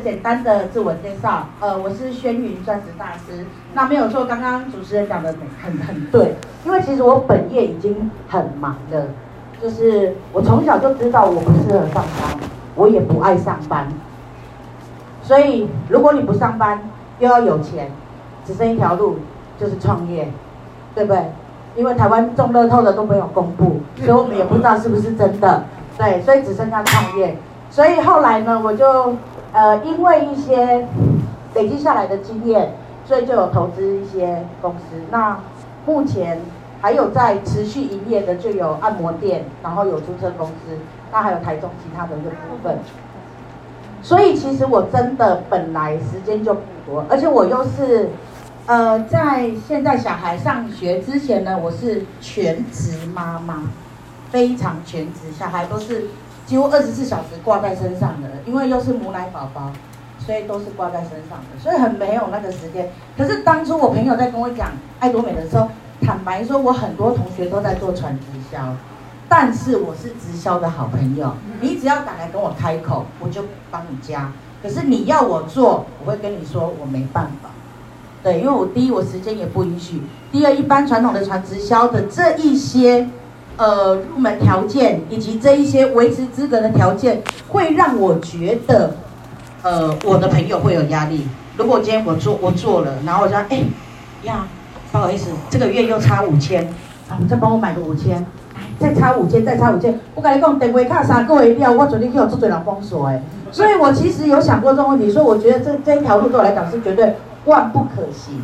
简单的自我介绍，呃，我是轩云钻石大师。那没有错，刚刚主持人讲的很很对，因为其实我本业已经很忙了，就是我从小就知道我不适合上班，我也不爱上班。所以如果你不上班又要有钱，只剩一条路，就是创业，对不对？因为台湾中乐透的都没有公布，所以我们也不知道是不是真的。对，所以只剩下创业。所以后来呢，我就呃，因为一些累积下来的经验，所以就有投资一些公司。那目前还有在持续营业的，就有按摩店，然后有租车公司，那还有台中其他的一个部分。所以其实我真的本来时间就不多，而且我又是呃，在现在小孩上学之前呢，我是全职妈妈，非常全职，小孩都是。几乎二十四小时挂在身上的，因为又是母奶宝宝，所以都是挂在身上的，所以很没有那个时间。可是当初我朋友在跟我讲爱多美的时候，坦白说，我很多同学都在做传直销，但是我是直销的好朋友，你只要敢来跟我开口，我就帮你加。可是你要我做，我会跟你说我没办法，对，因为我第一我时间也不允许，第二一般传统的传直销的这一些。呃，入门条件以及这一些维持资格的条件，会让我觉得，呃，我的朋友会有压力。如果今天我做我做了，然后我说，哎呀，不好意思，这个月又差五千，啊，你再帮我买个五千，再差五千，再差五千。我跟你讲，电话卡三个月了，我昨天去有做最人封锁哎。所以我其实有想过这个问题，所以我觉得这这一条路对我来讲是绝对万不可行。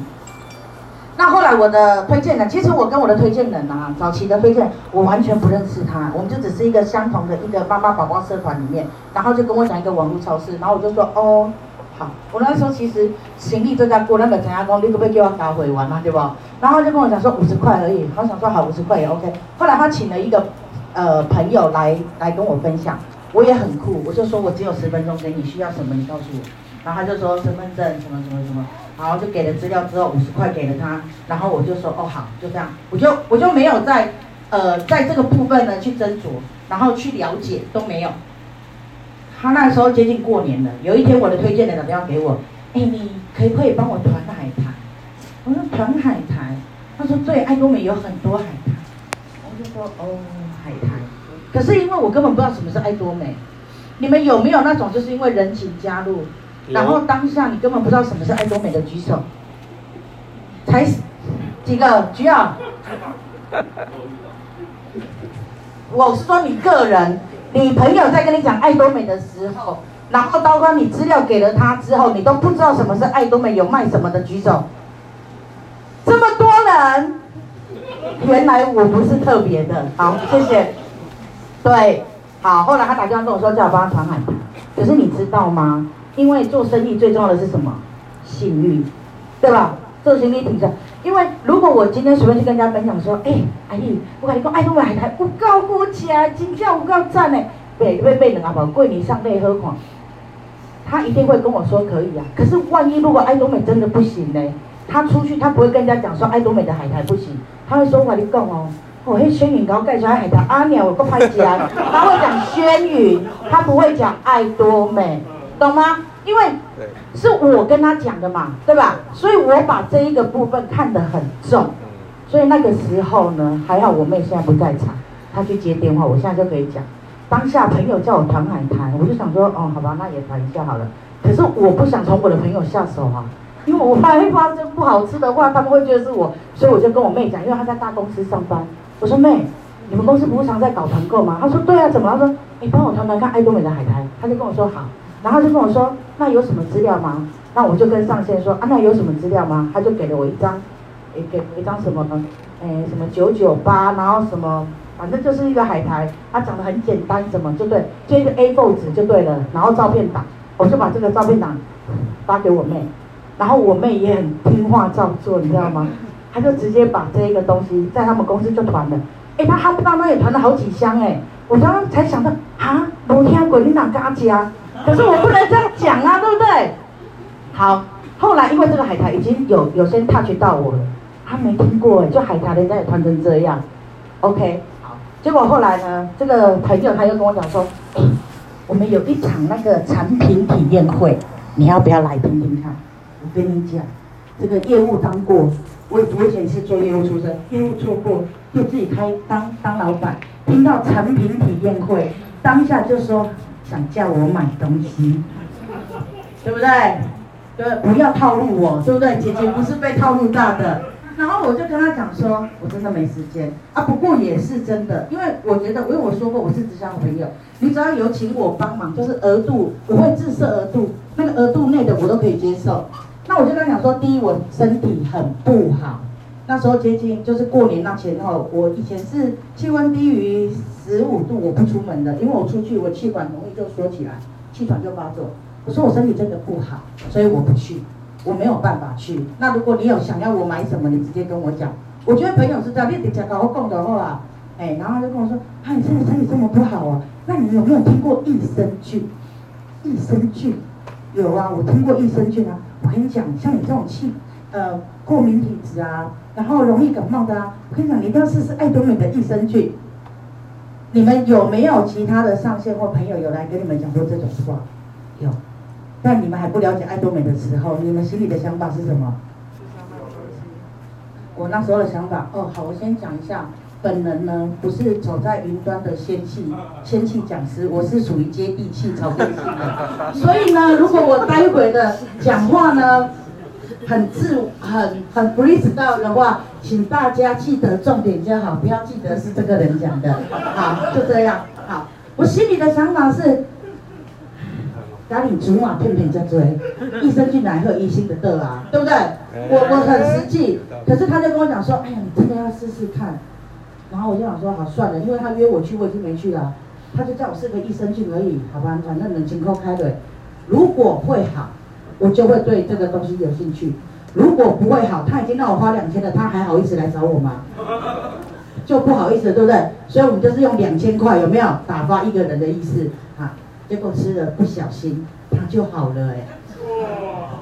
那后来我的推荐人，其实我跟我的推荐人啊，早期的推荐，我完全不认识他，我们就只是一个相同的一个妈妈宝宝社团里面，然后就跟我讲一个网络超市，然后我就说哦，好，我那时候其实行李就在过那个陈家公，你可不可以给我搞回完嘛，对不？然后就跟我讲说五十块而已，我想说好五十块也 OK。后来他请了一个呃朋友来来跟我分享，我也很酷，我就说我只有十分钟给你，需要什么你告诉我。然后他就说身份证什么什么什么，然后就给了资料之后五十块给了他，然后我就说哦好，就这样，我就我就没有在呃在这个部分呢去斟酌，然后去了解都没有。他那时候接近过年了，有一天我的推荐人打电话给我，哎你可不可以帮我团海苔？我说团海苔，他说对，爱多美有很多海苔，我就说哦海苔，可是因为我根本不知道什么是爱多美，你们有没有那种就是因为人情加入？然后当下你根本不知道什么是爱多美的举手，才几个？举啊？我是说你个人，你朋友在跟你讲爱多美的时候，然后刀光你资料给了他之后，你都不知道什么是爱多美有卖什么的举手，这么多人，原来我不是特别的，好谢谢。对，好，后来他打电话跟我说叫我帮他传海苔，可是你知道吗？因为做生意最重要的是什么？信誉，对吧？做生意挺着。因为如果我今天随便去跟人家分享说，哎，阿姨，我跟你讲，爱多美海苔有够好吃，真正有够赞呢。对，会被人家宝贵你上内喝款，他一定会跟我说可以啊。可是万一如果爱多美真的不行呢？他出去他不会跟人家讲说爱多美的海苔不行，他会说我跟你讲哦，我嘿轩云给我介绍海苔，阿鸟我够拍家，他会讲轩云，他不会讲爱多美。懂吗？因为是我跟他讲的嘛，对吧？所以我把这一个部分看得很重，所以那个时候呢，还好我妹现在不在场，她去接电话，我现在就可以讲。当下朋友叫我团海苔，我就想说，哦，好吧，那也团一下好了。可是我不想从我的朋友下手啊，因为我怕会发生不好吃的话，他们会觉得是我，所以我就跟我妹讲，因为她在大公司上班，我说妹，你们公司不是常在搞团购吗？她说对啊，怎么？她说你帮我团团看爱多美的海苔，她就跟我说好。然后就跟我说，那有什么资料吗？那我就跟上线说，啊，那有什么资料吗？他就给了我一张，诶，给了一张什么呢？诶，什么九九八，然后什么，反正就是一个海苔，它长得很简单，什么就对，就一个 A4 纸就对了。然后照片档，我就把这个照片档发给我妹，然后我妹也很听话照做，你知道吗？她就直接把这一个东西在他们公司就团了，诶，她他爸妈也团了好几箱诶，我刚刚才想到，啊，没听过你哪家家？可是我不能这样讲啊，对不对？好，后来因为这个海苔已经有有些 touch 到我了，他没听过哎，就海苔人家也穿成这样，OK，好，结果后来呢，这个朋友他又跟我讲说，我们有一场那个产品体验会，你要不要来听听看？我跟你讲，这个业务当过，我我以前是做业务出身，业务做过，就自己开当当老板，听到产品体验会，当下就说想叫我买东西，对不对？对，不要套路我，对不对？姐姐不是被套路大的。然后我就跟他讲说，我真的没时间啊。不过也是真的，因为我觉得，因为我说过我是直销朋友，你只要有请我帮忙，就是额度我会自设额度，那个额度内的我都可以接受。那我就跟他讲说，第一我身体很不好，那时候接近就是过年那前后，我以前是气温低于十五度我不出门的，因为我出去我气管容易就缩起来，气喘就发作。我说我身体真的不好，所以我不去。我没有办法去。那如果你有想要我买什么，你直接跟我讲。我觉得朋友是这样，你直接跟我讲的话，哎，然后他就跟我说，啊，你现在身体这么不好啊，那你有没有听过益生菌？益生菌有啊，我听过益生菌啊。我跟你讲，像你这种气，呃，过敏体质啊，然后容易感冒的啊，我跟你讲，你一定要试试爱多美的益生菌。你们有没有其他的上线或朋友有来跟你们讲过这种话？有。但你们还不了解爱多美的时候，你们心里的想法是什么？我那时候的想法，哦，好，我先讲一下。本人呢，不是走在云端的仙气 仙气讲师，我是属于接地气、草根性的。所以呢，如果我待会的讲话呢，很自很很 freestyle 的话，请大家记得重点就好，不要记得是这个人讲的。好，就这样。好，我心里的想法是。家里祖马骗骗在追，益生菌来喝一心的得啊，对不对？我我很实际，可是他就跟我讲说，哎呀，你真的要试试看。然后我就想说，好算了，因为他约我去，我已经没去了。他就叫我试个益生菌而已，好吧，反正冷清扣开的。如果会好，我就会对这个东西有兴趣；如果不会好，他已经让我花两千了，他还好意思来找我吗？就不好意思，对不对？所以我们就是用两千块，有没有打发一个人的意思啊？结果吃了不小心，他就好了哎。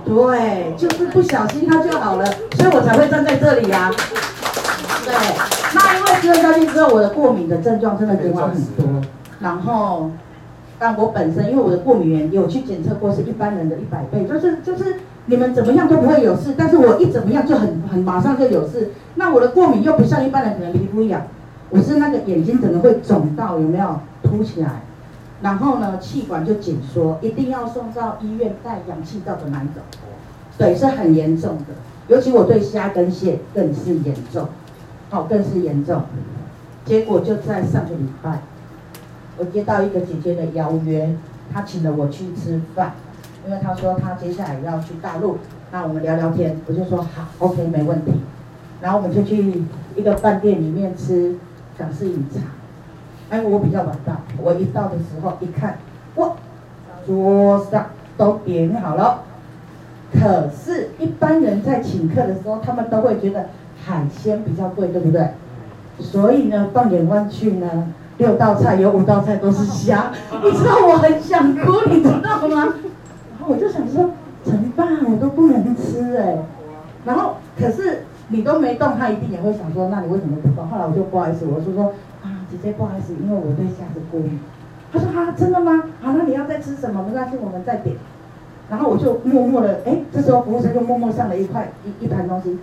对，就是不小心他就好了，所以我才会站在这里呀、啊。对，那因为吃了下去之后，我的过敏的症状真的减少很多。然后，但我本身因为我的过敏原有去检测过，是一般人的一百倍，就是就是你们怎么样都不会有事，但是我一怎么样就很很马上就有事。那我的过敏又不像一般人可能皮肤痒，我是那个眼睛整个会肿到有没有凸起来？然后呢，气管就紧缩，一定要送到医院带氧气罩的那一种，对，是很严重的。尤其我对虾跟蟹更是严重，哦，更是严重。结果就在上个礼拜，我接到一个姐姐的邀约，她请了我去吃饭，因为她说她接下来要去大陆，那我们聊聊天，我就说好，OK，没问题。然后我们就去一个饭店里面吃港式饮茶。哎，我比较晚到，我一到的时候一看，哇，桌上都点好了。可是，一般人在请客的时候，他们都会觉得海鲜比较贵，对不对？所以呢，放眼望去呢，六道菜有五道菜都是虾，你知道我很想哭，你知道吗？然后我就想说，怎么办？我都不能吃哎。然后，可是你都没动，他一定也会想说，那你为什么不动？后来我就不好意思，我就说啊。姐姐不好意思，因为我对虾子过敏。他说：“啊，真的吗？好，那你要再吃什么？没关系，我们再点。”然后我就默默的，哎，这时候服务生就默默上了一块一一盘东西。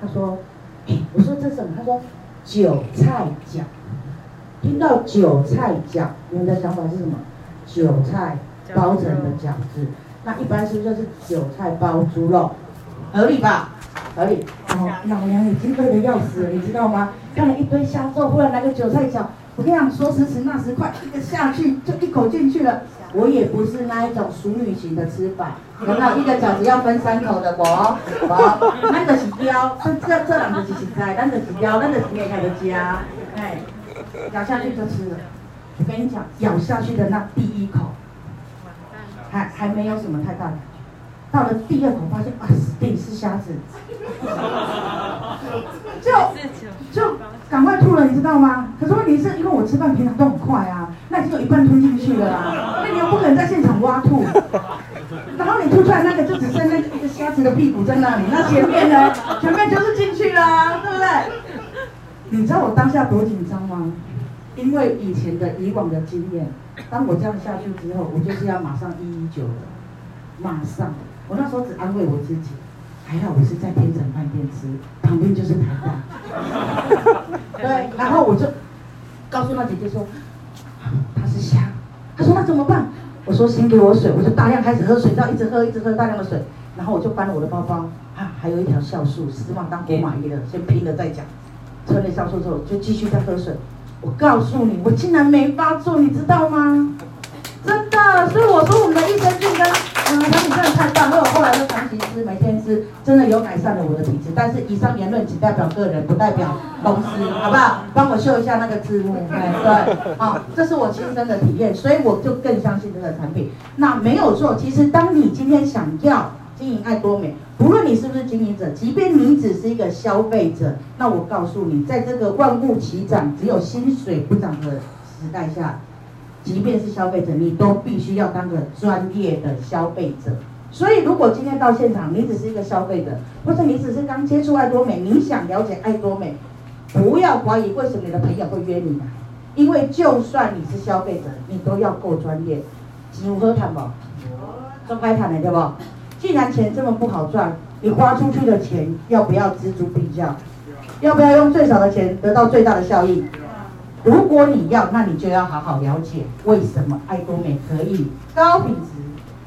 他说：“哎，我说这是什么？”他说：“韭菜饺。”听到韭菜饺，你们的想法是什么？韭菜包成的饺子。那一般是不是就是韭菜包猪肉？合理吧？合理。然后老娘已经饿得要死了，你知道吗？看了一堆虾之后，忽然来个韭菜饺，我跟你讲，说时迟那时快，一个下去就一口进去了。我也不是那一种淑女型的吃法，有没有？一个饺子要分三口的，不，不，那个是雕，这这这两个是实在，那个是雕，那个是你也看得加，哎，咬下去就吃了。我跟你讲，咬下去的那第一口，还还没有什么太大感觉，到了第二口发现啊，死定是虾子。就就赶快吐了，你知道吗？可是问题是因为我吃饭平常都很快啊，那已经有一半吞进去了啊，那你又不可能在现场挖吐，然后你吐出来那个就只剩那个虾子的屁股在那里，那前面呢？前面就是进去啦啊，对不对？你知道我当下多紧张吗？因为以前的以往的经验，当我这样下去之后，我就是要马上一一九了。马上，我那时候只安慰我自己，还好我是在天成饭店吃，旁边就是台大。对，然后我就告诉那姐姐说，她是虾。她说那怎么办？我说先给我水，我就大量开始喝水，这样一直喝一直喝大量的水，然后我就搬了我的包包，啊，还有一条酵素，希望当国马医的，先拼了再讲。吞了酵素之后就继续在喝水。我告诉你，我竟然没发作，你知道吗？真的，所以我说我们的益生菌跟嗯产品真的太棒，因为我后来就长期吃，每天吃，真的有改善了我的体质。但是以上言论仅代表个人，不代表公司，好不好？帮我秀一下那个字幕，哎，对，好、哦，这是我亲身的体验，所以我就更相信这个产品。那没有错，其实当你今天想要经营爱多美，不论你是不是经营者，即便你只是一个消费者，那我告诉你，在这个万物齐涨、只有薪水不涨的时代下。即便是消费者，你都必须要当个专业的消费者。所以，如果今天到现场，你只是一个消费者，或者你只是刚接触爱多美，你想了解爱多美，不要怀疑为什么你的朋友会约你来，因为就算你是消费者，你都要够专业。如何谈不？分开谈的对不？既然钱这么不好赚，你花出去的钱要不要錙铢必较？要不要用最少的钱得到最大的效益？如果你要，那你就要好好了解为什么爱多美可以高品质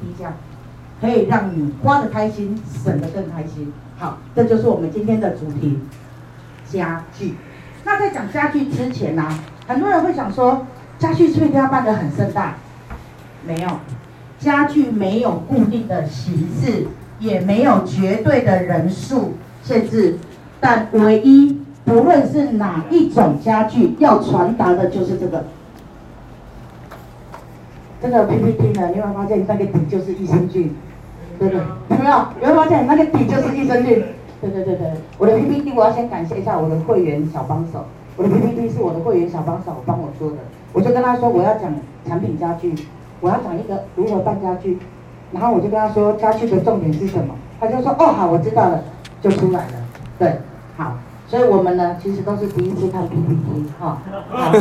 低价，可以让你花得开心，省得更开心。好，这就是我们今天的主题，家具。那在讲家具之前呢、啊，很多人会想说，家具是不是一定要办得很盛大？没有，家具没有固定的形式，也没有绝对的人数限制，但唯一。不论是哪一种家具，要传达的就是这个。这个 PPT 呢，你会发现那个底就是益生菌，对不对？有没有？你会发现那个底就是益生菌。对对对对，我的 PPT 我要先感谢一下我的会员小帮手，我的 PPT 是我的会员小帮手帮我做的。我就跟他说我要讲产品家具，我要讲一个如何办家具，然后我就跟他说家具的重点是什么，他就说哦好，我知道了，就出来了。对，好。所以我们呢，其实都是第一次看 PPT 哈，好，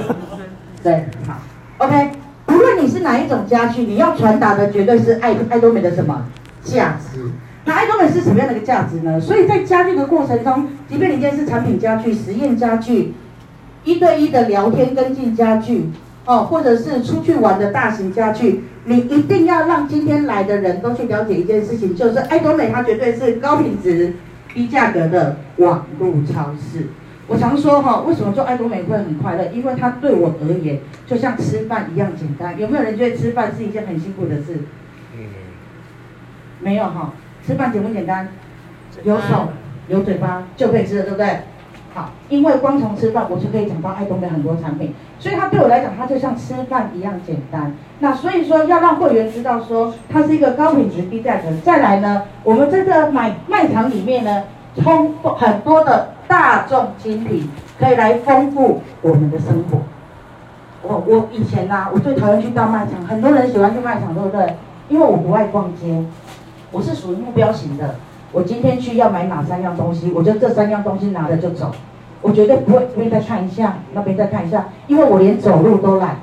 对，好，OK。无论你是哪一种家具，你要传达的绝对是爱爱多美的什么价值？那爱多美是什么样的一个价值呢？所以在家具的过程中，即便你今天是产品家具、实验家具、一对一的聊天跟进家具，哦，或者是出去玩的大型家具，你一定要让今天来的人都去了解一件事情，就是爱多美它绝对是高品质。低价格的网络超市，我常说哈，为什么做爱多美会很快乐？因为它对我而言，就像吃饭一样简单。有没有人觉得吃饭是一件很辛苦的事？嗯，没有哈，吃饭简不简单？有手有嘴巴就可以吃了，对不对？好，因为光从吃饭，我就可以讲到爱多美很多产品，所以它对我来讲，它就像吃饭一样简单。那所以说，要让会员知道说，它是一个高品质低价格。再来呢，我们在这个买卖场里面呢，充很多的大众精品，可以来丰富我们的生活。我我以前呐、啊，我最讨厌去大卖场，很多人喜欢去卖场，对不对？因为我不爱逛街，我是属于目标型的。我今天去要买哪三样东西，我就这三样东西拿了就走，我绝对不会这边再看一下，那边再看一下，因为我连走路都懒。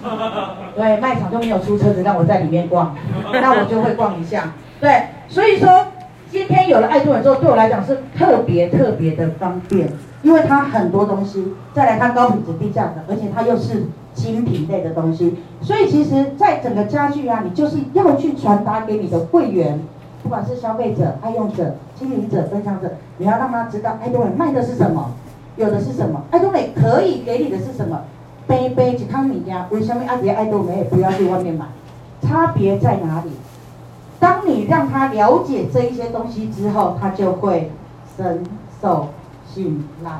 对，卖场就没有出车子让我在里面逛，那我就会逛一下。对，所以说今天有了爱多美之后，对我来讲是特别特别的方便，因为它很多东西，再来它高品质低价格，而且它又是精品类的东西，所以其实在整个家具啊，你就是要去传达给你的会员。不管是消费者、爱用者、经营者、分享者，你要让他知道爱多美卖的是什么，有的是什么，爱多美可以给你的是什么。杯杯只康你家，为什么阿姐爱多美不要去外面买？差别在哪里？当你让他了解这一些东西之后，他就会深受信赖。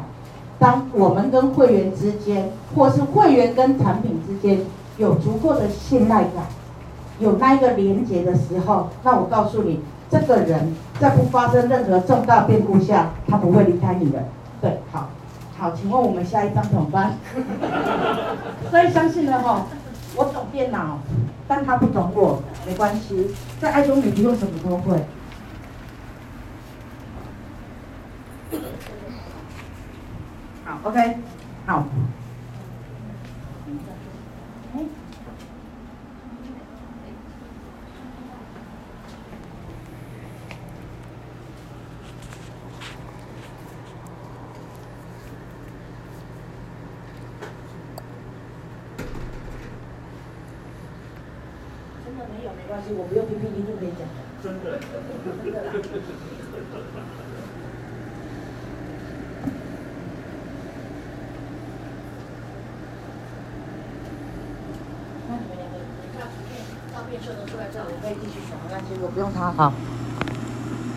当我们跟会员之间，或是会员跟产品之间有足够的信赖感。有那一个连接的时候，那我告诉你，这个人在不发生任何重大变故下，他不会离开你的。对，好，好，请问我们下一张怎么办？所以相信了哈，我懂电脑，但他不懂我，没关系，在爱中你不用什么都会。好，OK，好。没关系，我不用 PPT 就可以讲。真的，真的啦。那你们两个，你看图片、照片秀得出来之后，我可以继续讲。没关系，我不用它。好。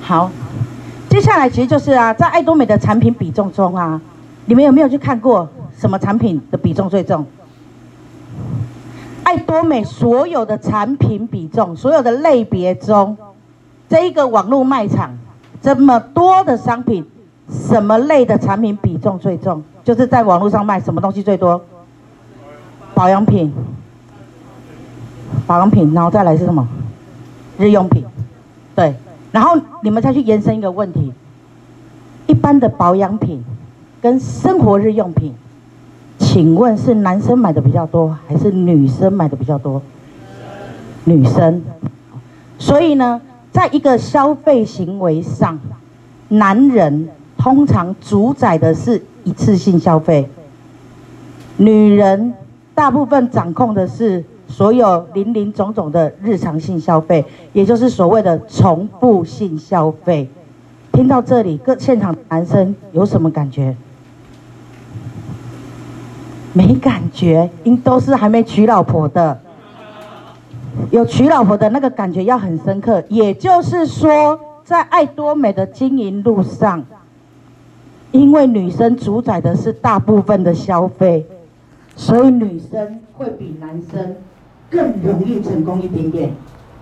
好。接下来其实就是啊，在爱多美的产品比重中啊，你们有没有去看过什么产品的比重最重？爱多美所有的产品比重，所有的类别中，这一个网络卖场这么多的商品，什么类的产品比重最重？就是在网络上卖什么东西最多？保养品，保养品，然后再来是什么？日用品，对。然后你们再去延伸一个问题：一般的保养品跟生活日用品，请问是男生买的比较多，还是女生买的比较多？女生。所以呢，在一个消费行为上，男人通常主宰的是一次性消费，女人大部分掌控的是。所有林林总总的日常性消费，也就是所谓的重复性消费。听到这里，各现场男生有什么感觉？没感觉，因都是还没娶老婆的。有娶老婆的那个感觉要很深刻。也就是说，在爱多美的经营路上，因为女生主宰的是大部分的消费，所以女生会比男生。更容易成功一点点，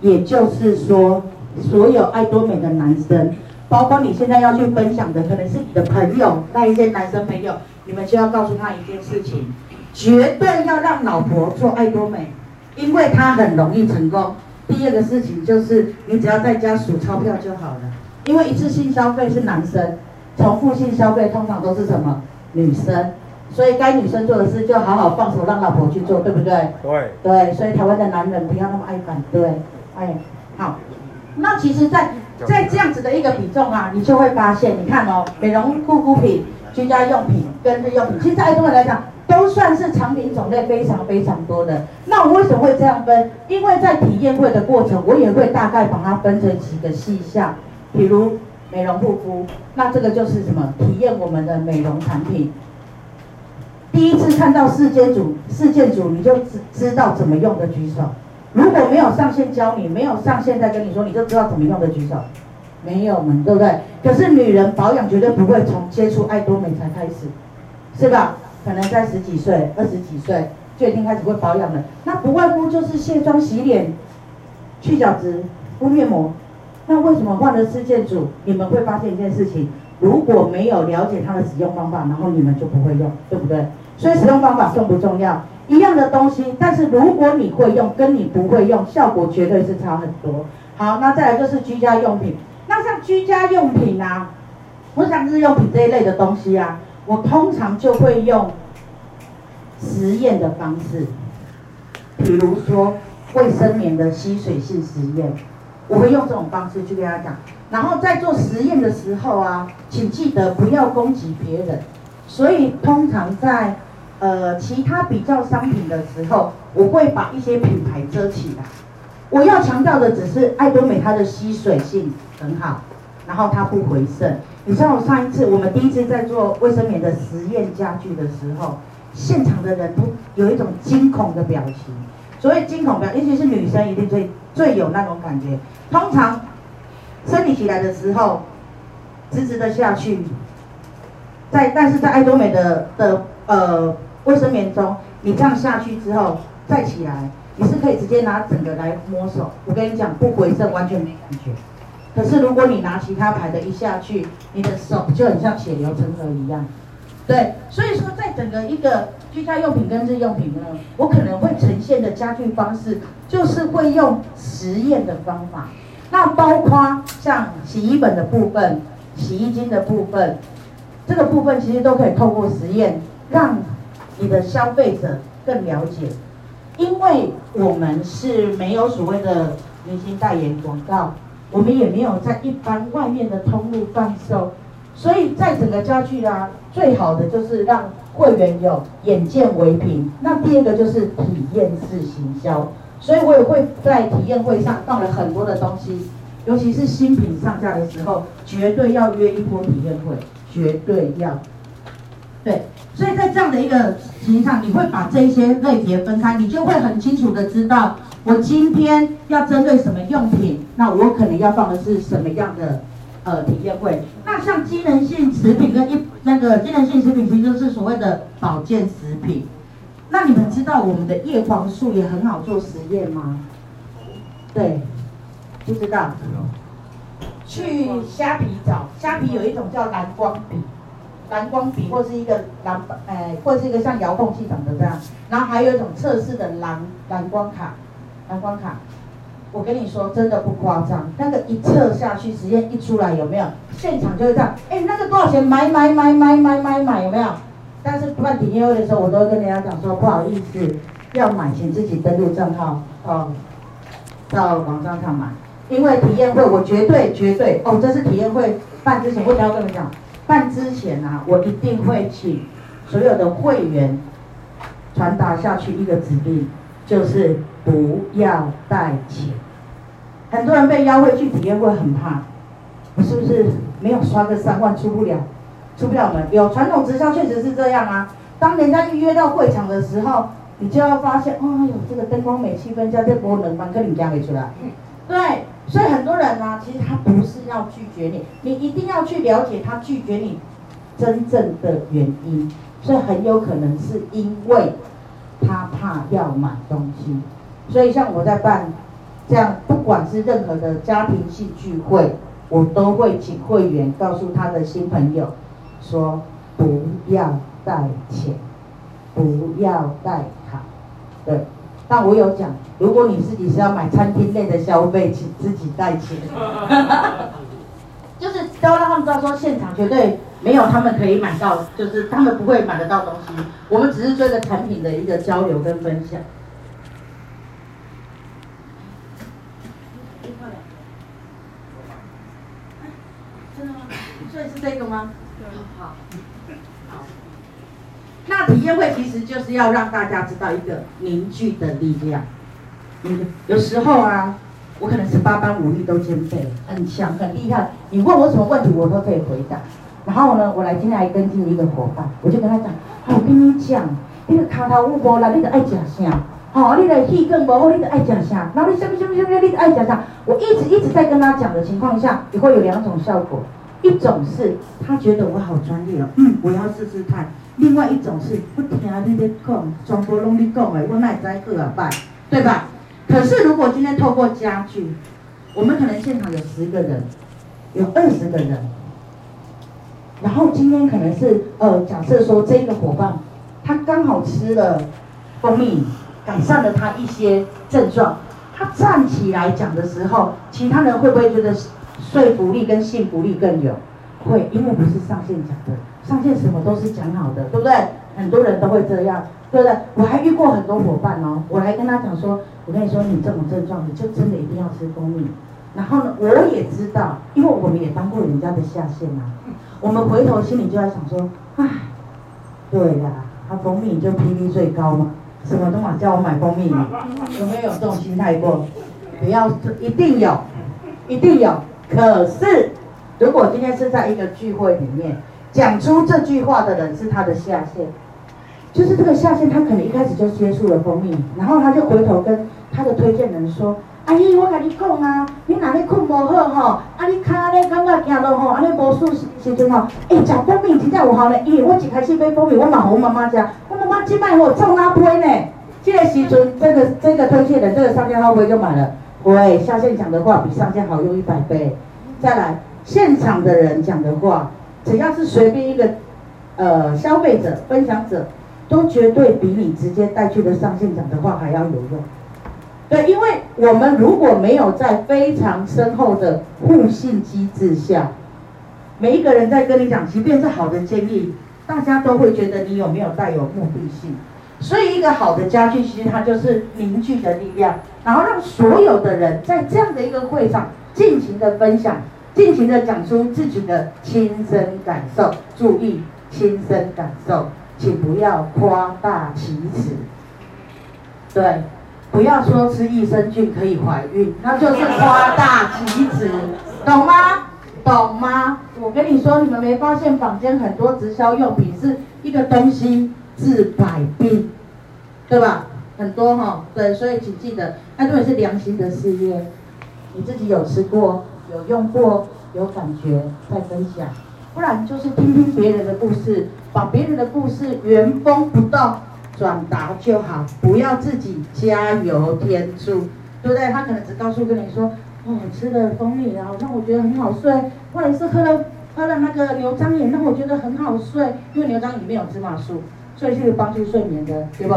也就是说，所有爱多美的男生，包括你现在要去分享的，可能是你的朋友，那一些男生朋友，你们就要告诉他一件事情，绝对要让老婆做爱多美，因为他很容易成功。第二个事情就是，你只要在家数钞票就好了，因为一次性消费是男生，重复性消费通常都是什么？女生。所以该女生做的事就好好放手让老婆去做，对不对？对。对，所以台湾的男人不要那么爱反对，哎，好。那其实在，在在这样子的一个比重啊，你就会发现，你看哦，美容护肤品、居家用品跟日用品，其实在爱多美来讲，都算是产品种类非常非常多的。那我为什么会这样分？因为在体验会的过程，我也会大概把它分成几个细项，比如美容护肤，那这个就是什么？体验我们的美容产品。第一次看到事件组，事件组你就知知道怎么用的举手。如果没有上线教你，没有上线再跟你说，你就知道怎么用的举手。没有嘛，对不对？可是女人保养绝对不会从接触爱多美才开始，是吧？可能在十几岁、二十几岁就已经开始会保养了。那不外乎就是卸妆、洗脸、去角质、敷面膜。那为什么换了事件组，你们会发现一件事情？如果没有了解它的使用方法，然后你们就不会用，对不对？所以使用方法重不重要？一样的东西，但是如果你会用，跟你不会用，效果绝对是差很多。好，那再来就是居家用品。那像居家用品啊，或像日用品这一类的东西啊，我通常就会用实验的方式，比如说卫生棉的吸水性实验，我会用这种方式去跟大家讲。然后在做实验的时候啊，请记得不要攻击别人。所以通常在呃其他比较商品的时候，我会把一些品牌遮起来。我要强调的只是爱多美它的吸水性很好，然后它不回渗。你知道我上一次我们第一次在做卫生棉的实验家具的时候，现场的人都有一种惊恐的表情。所以惊恐表，尤其是女生一定最最有那种感觉。通常生理起来的时候，直直的下去。在，但是在爱多美的的呃卫生棉中，你这样下去之后再起来，你是可以直接拿整个来摸手。我跟你讲，不回渗，完全没感觉。可是如果你拿其他牌的一下去，你的手就很像血流成河一样。对，所以说在整个一个居家用品跟日用品呢，我可能会呈现的家具方式，就是会用实验的方法。那包括像洗衣粉的部分、洗衣精的部分。这个部分其实都可以透过实验，让你的消费者更了解，因为我们是没有所谓的明星代言广告，我们也没有在一般外面的通路贩售，所以在整个家具啊，最好的就是让会员有眼见为凭。那第二个就是体验式行销，所以我也会在体验会上放了很多的东西，尤其是新品上架的时候，绝对要约一波体验会，绝对要。对，所以在这样的一个情形上，你会把这一些类别分开，你就会很清楚的知道，我今天要针对什么用品，那我可能要放的是什么样的呃体验会。那像机能性食品跟一那个机能性食品，其实就是所谓的保健食品。那你们知道我们的叶黄素也很好做实验吗？对，不知道。去虾皮找，虾皮有一种叫蓝光笔。蓝光笔或是一个蓝，哎，或是一个像遥控器长的这样，然后还有一种测试的蓝蓝光卡，蓝光卡，我跟你说真的不夸张，那个一测下去，实验一出来有没有？现场就是这样，哎，那个多少钱？买买买买买买买，有没有？但是办体验会的时候，我都会跟人家讲说，不好意思，要买请自己登录账号哦，到网站上买，因为体验会我绝对绝对哦，这是体验会办之前，我一定要跟你讲。办之前啊，我一定会请所有的会员传达下去一个指令，就是不要带钱。很多人被邀会去体验会很怕，我是不是没有刷个三万出不了，出不了门？有传统直销确实是这样啊。当人家预约到会场的时候，你就要发现，哦呦，这个灯光美，气氛佳，这波能帮跟你家没出来。对。所以很多人呢、其实他不是要拒绝你，你一定要去了解他拒绝你真正的原因。所以很有可能是因为他怕要买东西。所以像我在办这样，不管是任何的家庭性聚会，我都会请会员告诉他的新朋友说：不要带钱，不要带卡，对。但我有讲，如果你自己是要买餐厅类的消费，请自己带钱。就是都让他们知道说，现场绝对没有他们可以买到，就是他们不会买得到东西。我们只是做一个产品的一个交流跟分享。真的吗？所以是这个吗？好。那体验会其实就是要让大家知道一个凝聚的力量。嗯，有时候啊，我可能是八般武艺都兼备，很强很厉害。你问我什么问题，我都可以回答。然后呢，我来今天来跟进一个伙伴，我就跟他讲：我跟你讲，你个卡头舞无啦，你得爱讲啥？好，你的气更无，你得爱讲啥？然后你什么什么什么，你得爱讲啥？我一直一直在跟他讲的情况下，也会有两种效果。一种是他觉得我好专业哦，嗯，我要试试看。另外一种是不听你的讲，全部拢你讲的，我哪知好啊拜，对吧？可是如果今天透过家具，我们可能现场有十个人，有二十个人，然后今天可能是呃，假设说这个伙伴，他刚好吃了蜂蜜，改善了他一些症状，他站起来讲的时候，其他人会不会觉得说服力跟信服力更有？会，因为不是上线讲的。上线什么都是讲好的，对不对？很多人都会这样，对不对？我还遇过很多伙伴哦，我还跟他讲说，我跟你说，你这种症状，你就真的一定要吃蜂蜜。然后呢，我也知道，因为我们也当过人家的下线啊。我们回头心里就在想说，唉，对呀，他蜂蜜就 PV 最高嘛，什么都嘛叫我买蜂蜜嘛，有没有这种心态过？不要，一定有，一定有。可是，如果今天是在一个聚会里面。讲出这句话的人是他的下线，就是这个下线，他可能一开始就接触了蜂蜜，然后他就回头跟他的推荐人说：“阿姨，我跟你讲啊，你哪里困不好吼，啊你卡咧感觉行路吼，啊你无舒适时阵吼，哎，食蜂蜜真正有效呢。咦，我一开始买蜂蜜，我嘛和妈妈讲，我妈妈今摆吼中那杯呢。这个时阵，这个这个推荐人，这个上线后辈就买了。喂，下线讲的话比上线好用一百倍。再来，现场的人讲的话。只要是随便一个，呃，消费者、分享者，都绝对比你直接带去的上线讲的话还要有用。对，因为我们如果没有在非常深厚的互信机制下，每一个人在跟你讲，即便是好的建议，大家都会觉得你有没有带有目的性。所以，一个好的家具，其实它就是凝聚的力量，然后让所有的人在这样的一个会上尽情的分享。尽情的讲出自己的亲身感受，注意亲身感受，请不要夸大其词。对，不要说吃益生菌可以怀孕，那就是夸大其词，懂吗？懂吗？我跟你说，你们没发现坊间很多直销用品是一个东西治百病，对吧？很多哈、哦，对，所以请记得，那都是良心的事业，你自己有吃过、有用过、有感觉再分享，不然就是听听别人的故事，把别人的故事原封不动。转达就好，不要自己加油添醋，对不对？他可能只告诉跟你说，哦，吃了蜂蜜然后让我觉得很好睡，或者是喝了喝了那个牛樟饮让我觉得很好睡，因为牛樟里面有芝麻素，所以是帮助睡眠的，对不？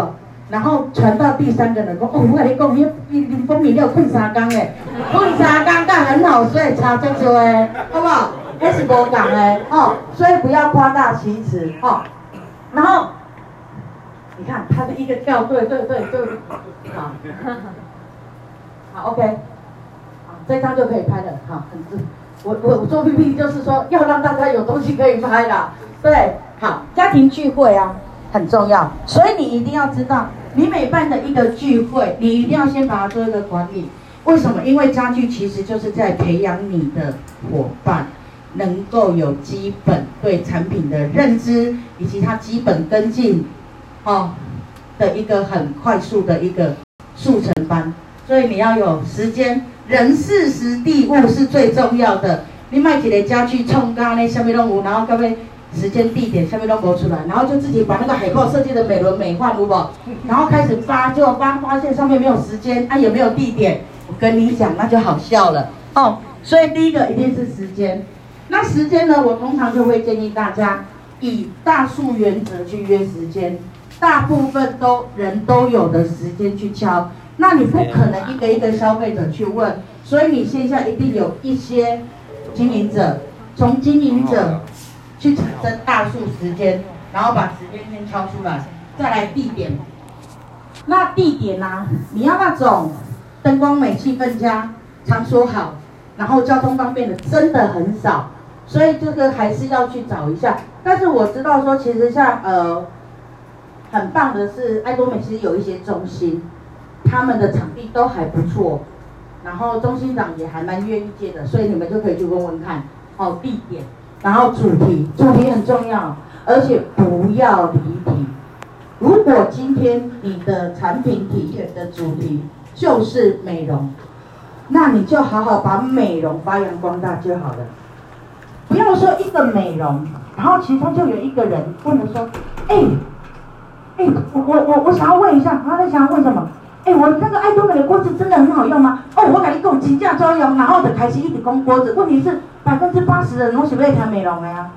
然后传到第三个人说，哦，我跟你讲，你你你蜂蜜你要困三更诶，困三更但很好睡，差不多诶，好不好？还是无讲诶，哦，所以不要夸大其词，哦，然后。你看他的一个跳，对对对对，好，好 OK，好，这张就可以拍了，好，很自，我我我做 P P，就是说要让大家有东西可以拍的，对，好，家庭聚会啊很重要，所以你一定要知道，你每办的一个聚会，你一定要先把它做一个管理，为什么？因为家具其实就是在培养你的伙伴，能够有基本对产品的认知，以及他基本跟进。哦，的一个很快速的一个速成班，所以你要有时间、人、事、时、地、物是最重要的。你买几个家具，冲咖那下面都无，然后各位时间、地点下面都播出来，然后就自己把那个海报设计的美轮美奂，无不？然后开始发，就发发现上面没有时间，啊也没有地点。我跟你讲，那就好笑了哦。所以第一个一定是时间。那时间呢，我通常就会建议大家以大数原则去约时间。大部分都人都有的时间去敲，那你不可能一个一个消费者去问，所以你线下一定有一些经营者，从经营者去产生大数时间，然后把时间先敲出来，再来地点。那地点呢、啊？你要那种灯光美、气氛佳、场所好，然后交通方便的，真的很少，所以这个还是要去找一下。但是我知道说，其实像呃。很棒的是，爱多美其实有一些中心，他们的场地都还不错，然后中心长也还蛮愿意借的，所以你们就可以去问问看，哦，地点，然后主题，主题很重要，而且不要离题。如果今天你的产品体验的主题就是美容，那你就好好把美容发扬光大就好了，不要说一个美容，然后其中就有一个人问了说，哎。哎，我我我我想要问一下，他在想要问什么？哎，我那个爱多美的锅子真的很好用吗？哦，我感觉跟我，请假专用，然后很开心一直讲锅子。问题是百分之八十的人都是为谈美容的呀。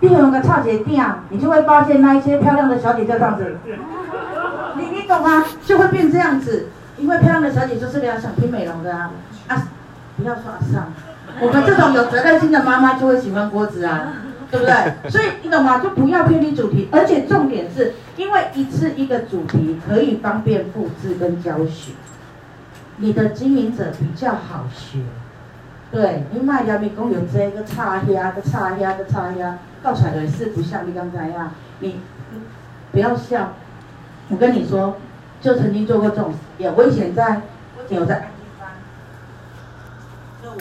你用个差节电，你就会发现那一些漂亮的小姐就这样子。你你懂吗？就会变这样子，因为漂亮的小姐就是比较想听美容的啊。啊，不要说阿桑，我们这种有责任心的妈妈就会喜欢锅子啊。对不对？所以你懂吗？就不要偏离主题，而且重点是，因为一次一个主题可以方便复制跟教学，你的经营者比较好学。对，你卖掉你讲有这个差呀，个差呀，个差呀，搞出来的是不像你刚才呀，你不要笑。我跟你说，就曾经做过这种实验，我以前在，我以前有在安亲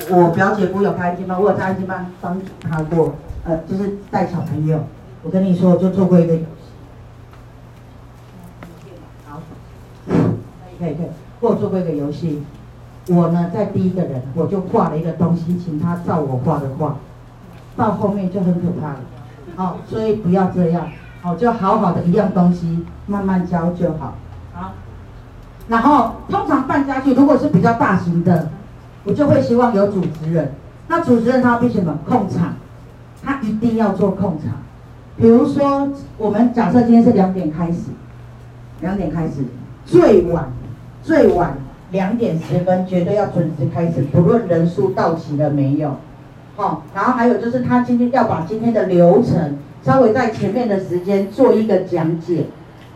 班，我表姐夫有开安亲班，我有在安亲班帮他过。呃，就是带小朋友，我跟你说，就做过一个游戏。好，可以可以可以，我有做过一个游戏。我呢，在第一个人，我就画了一个东西，请他照我画的画，到后面就很可怕了。好，所以不要这样，好，就好好的一样东西，慢慢教就好。好，然后通常办家具，如果是比较大型的，我就会希望有主持人。那主持人他必须什么？控场。他一定要做控场，比如说，我们假设今天是两点开始，两点开始，最晚最晚两点十分绝对要准时开始，不论人数到齐了没有，哦，然后还有就是他今天要把今天的流程稍微在前面的时间做一个讲解，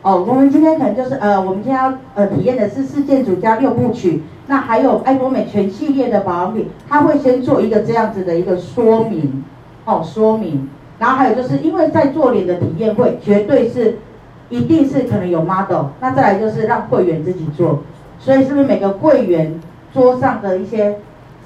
哦，我们今天可能就是呃，我们今天要呃体验的是四件组加六部曲，那还有爱多美全系列的保养品，他会先做一个这样子的一个说明。哦，说明，然后还有就是，因为在做脸的体验会，绝对是，一定是可能有 model，那再来就是让会员自己做，所以是不是每个柜员桌上的一些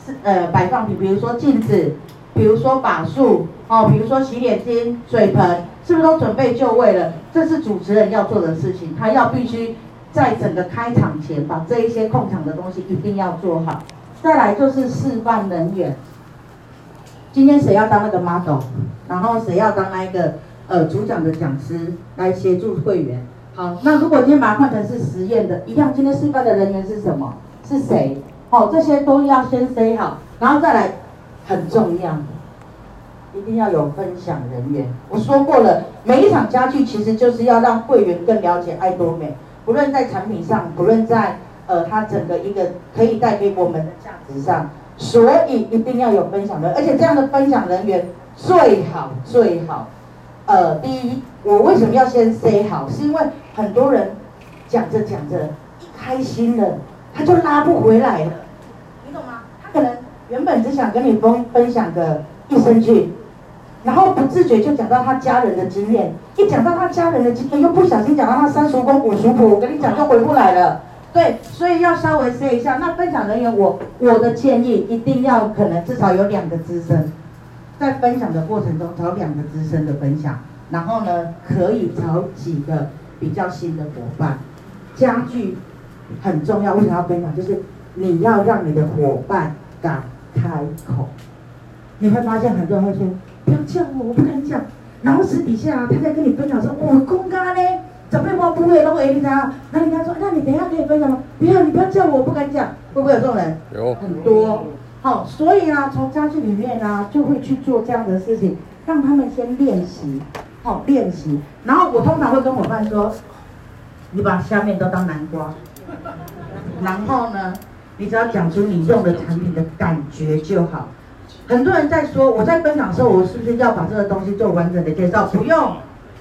是呃摆放品，比如说镜子，比如说把数，哦，比如说洗脸巾、水盆，是不是都准备就位了？这是主持人要做的事情，他要必须在整个开场前把这一些控场的东西一定要做好。再来就是示范人员，今天谁要当那个 model，然后谁要当那一个呃主讲的讲师来协助会员。好，那如果今天把它换成是实验的，一样，今天示范的人员是什么？是谁？好，这些都要先 say 好，然后再来，很重要，一定要有分享人员。我说过了，每一场家具其实就是要让会员更了解爱多美，不论在产品上，不论在呃它整个一个可以带给我们的价值上，所以一定要有分享人，而且这样的分享人员最好最好。呃，第一，我为什么要先 say 好？是因为很多人讲着讲着，一开心了，他就拉不回来了，你懂吗？他可能原本只想跟你分分享个益生菌，然后不自觉就讲到他家人的经验，一讲到他家人的经验，又不小心讲到他三叔公五叔婆，我跟你讲就回不来了。对，所以要稍微 say 一下。那分享人员，我我的建议一定要可能至少有两个资深。在分享的过程中，找两个资深的分享，然后呢，可以找几个比较新的伙伴。家具很重要，为什么要分享？就是你要让你的伙伴敢开口。你会发现很多人会说：“不要叫我，我不敢讲。”然后私底下他在跟你分享说：“我公开呢，准备我不会弄 A 你啊。”那你跟他说：“那你等一下可以分享吗？”不要，你不要叫我，我不敢讲。会不会有这种人？有很多。好，所以啊，从家具里面啊，就会去做这样的事情，让他们先练习，好练习。然后我通常会跟伙伴说，你把下面都当南瓜，然后呢，你只要讲出你用的产品的感觉就好。很多人在说，我在分享的时候，我是不是要把这个东西做完整的介绍？不用，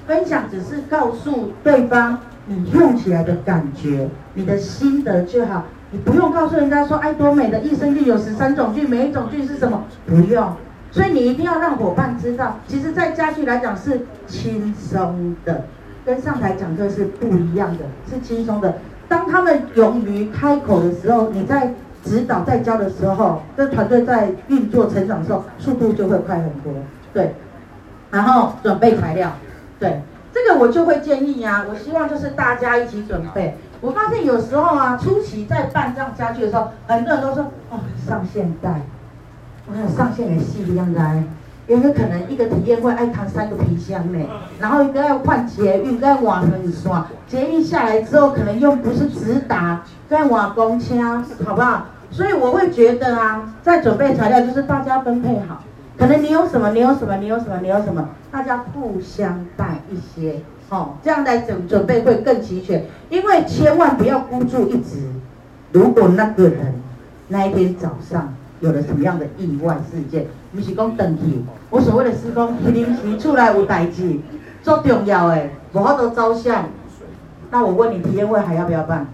分享只是告诉对方你用起来的感觉，你的心得就好。你不用告诉人家说爱多美的益生菌有十三种菌，每一种菌是什么？不用，所以你一定要让伙伴知道，其实，在家具来讲是轻松的，跟上台讲课是不一样的，是轻松的。当他们勇于开口的时候，你在指导、在教的时候，这团队在运作、成长的时候，速度就会快很多。对，然后准备材料，对，这个我就会建议呀、我希望就是大家一起准备。我发现有时候啊，初期在办这样家具的时候，很多人都说哦，上现代，我看上线的细一样来，有没有可能一个体验会爱扛三个皮箱呢？然后一个要换捷运，再换横刷，捷运下来之后可能又不是直达，再换公车，好不好？所以我会觉得啊，在准备材料就是大家分配好，可能你有什么，你有什么，你有什么，你有什么，大家互相带一些。哦，这样来准准备会更齐全，因为千万不要孤注一掷。如果那个人那一天早上有了什么样的意外事件，不是讲等去，我所谓的施工临时出来有代志，做重要的，无法度照相，那我问你，体验会还要不要办？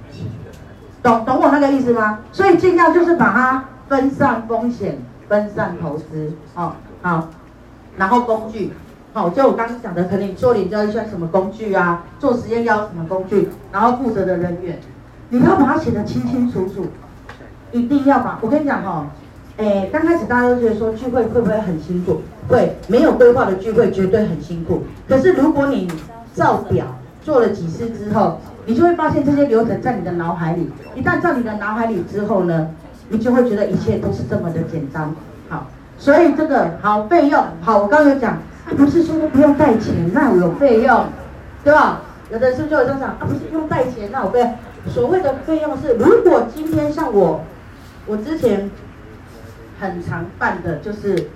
懂懂我那个意思吗？所以尽量就是把它分散风险，分散投资，哦，好，然后工具。好，就我刚刚讲的，可能你做你要一些什么工具啊，做实验要什么工具，然后负责的人员，你要把它写得清清楚楚，一定要把。我跟你讲哈，诶，刚开始大家都觉得说聚会会不会很辛苦？会，没有规划的聚会绝对很辛苦。可是如果你照表做了几次之后，你就会发现这些流程在你的脑海里。一旦在你的脑海里之后呢，你就会觉得一切都是这么的简单。好，所以这个好费用，好，我刚刚有讲。不是说不用带钱，那我有费用，对吧？有的时候就有这样，啊，不是不用带钱，那我费。所谓的费用是，如果今天像我，我之前很常办的就是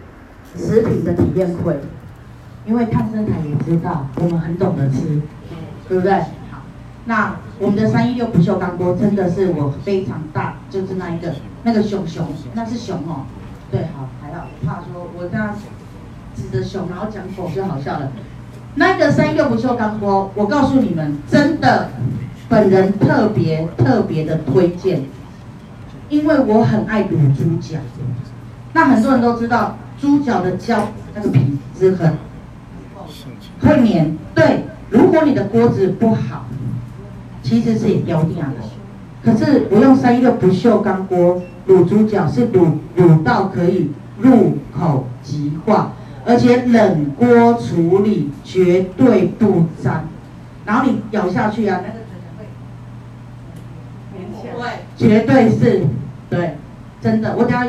食品的体验会，因为烫身材也知道，我们很懂得吃，对不对？好，那我们的三一六不锈钢锅真的是我非常大，就是那一个那个熊熊，那是熊哦，对，好，还好，怕说我这样。指着熊，然后讲狗就好笑了。那个三一六不锈钢锅，我告诉你们，真的，本人特别特别的推荐，因为我很爱卤猪脚。那很多人都知道，猪脚的胶那个皮是很会黏。对，如果你的锅子不好，其实是也掉掉的。可是我用三一六不锈钢锅卤猪脚是卤卤到可以入口即化，而且冷锅处理绝对不粘，然后你咬下去啊，那个嘴会对，绝对是，对，真的，我等下，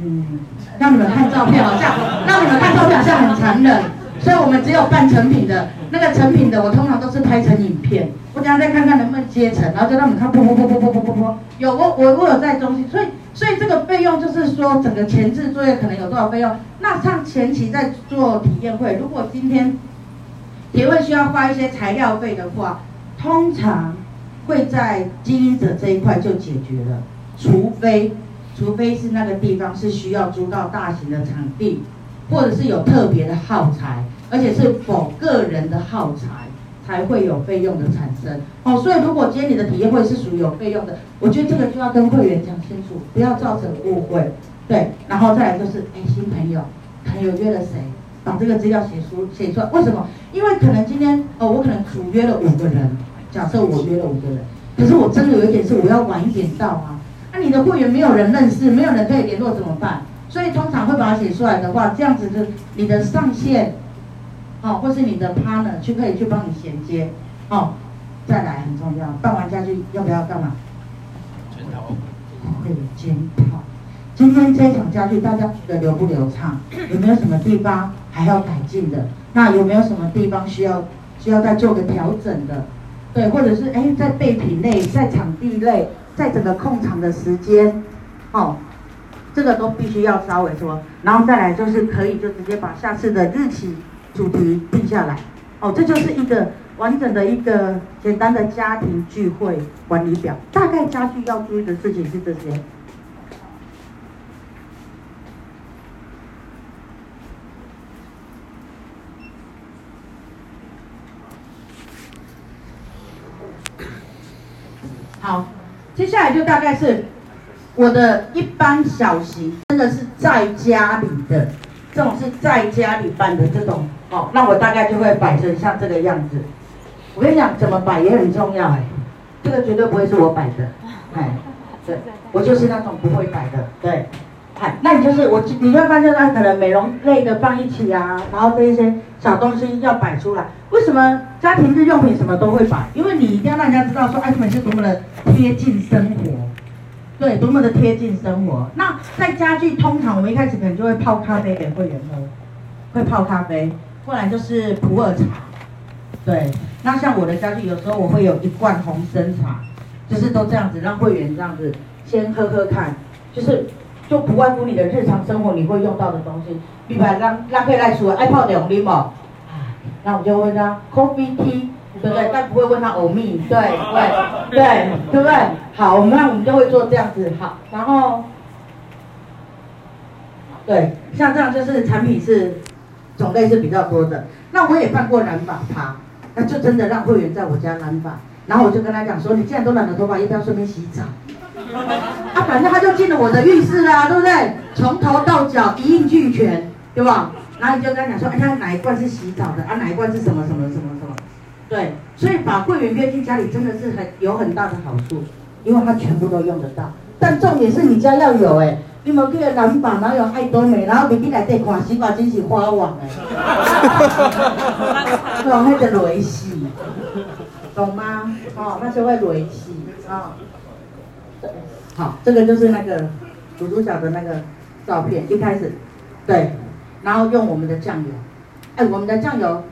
嗯，让你们看照片好像，让你们看照片好像很残忍。所以我们只有半成品的，那个成品的我通常都是拍成影片，我等下再看看能不能接成，然后就让你们看，噗噗噗噗噗噗噗噗，有我我我有在中心，所以所以这个费用就是说整个前置作业可能有多少费用？那像前期在做体验会，如果今天体验会需要花一些材料费的话，通常会在经营者这一块就解决了，除非除非是那个地方是需要租到大型的场地。或者是有特别的耗材，而且是否个人的耗材才会有费用的产生哦。所以如果今天你的体验会是属于有费用的，我觉得这个就要跟会员讲清楚，不要造成误会。对，然后再来就是，哎，新朋友，朋友约了谁，把这个资料写出写出来。为什么？因为可能今天哦，我可能主约了五个人，假设我约了五个人，可是我真的有一点是我要晚一点到啊，那、啊、你的会员没有人认识，没有人可以联络怎么办？所以通常会把它写出来的话，这样子的你的上线，哦，或是你的 partner 去可以去帮你衔接，哦，再来很重要，办完家具要不要干嘛？检讨。对，检讨。今天这一场家具大家觉得流不流畅？有没有什么地方还要改进的？那有没有什么地方需要需要再做个调整的？对，或者是哎，在备品类，在场地类，在整个控场的时间，哦。这个都必须要稍微说，然后再来就是可以就直接把下次的日期主题定下来，哦，这就是一个完整的一个简单的家庭聚会管理表。大概家具要注意的事情是这些。好，接下来就大概是。我的一般小型真的是在家里的，这种是在家里办的这种，哦，那我大概就会摆成像这个样子。我跟你讲，怎么摆也很重要哎，这个绝对不会是我摆的，哎，对，我就是那种不会摆的，对，那你就是我，你会发现它可能美容类的放一起啊，然后这一些小东西要摆出来。为什么家庭日用品什么都会摆？因为你一定要让人家知道说，哎，你们是多么的贴近生活。对，多么的贴近生活。那在家具，通常我们一开始可能就会泡咖啡给会员喝，会泡咖啡，后来就是普洱茶。对，那像我的家具，有时候我会有一罐红参茶，就是都这样子让会员这样子先喝喝看，就是就不外乎你的日常生活你会用到的东西，比如让让可以来说爱泡两杯嘛，那我就问他 coffee tea。对不对？但不会问他欧米，对对对，对不对？好，我们那我们就会做这样子，好，然后，对，像这样就是产品是种类是比较多的。那我也办过染发趴，那就真的让会员在我家染发，然后我就跟他讲说，你既然都染了头发，要不要顺便洗澡？啊，反正他就进了我的浴室啦，对不对？从头到脚一应俱全，对吧？然后你就跟他讲说，哎，他哪一罐是洗澡的？啊，哪一罐是什么什么什么什么？对，所以把柜员约进家里真的是很有很大的好处，因为他全部都用得到。但重点是你家要有哎，你没有这个蓝板，然后有爱多美，然后你进来这款洗发精是花王哎，懂那个雷洗，懂吗？哦，那就会雷洗啊。好，这个就是那个卤猪脚的那个照片，一开始，对，然后用我们的酱油，哎，我们的酱油。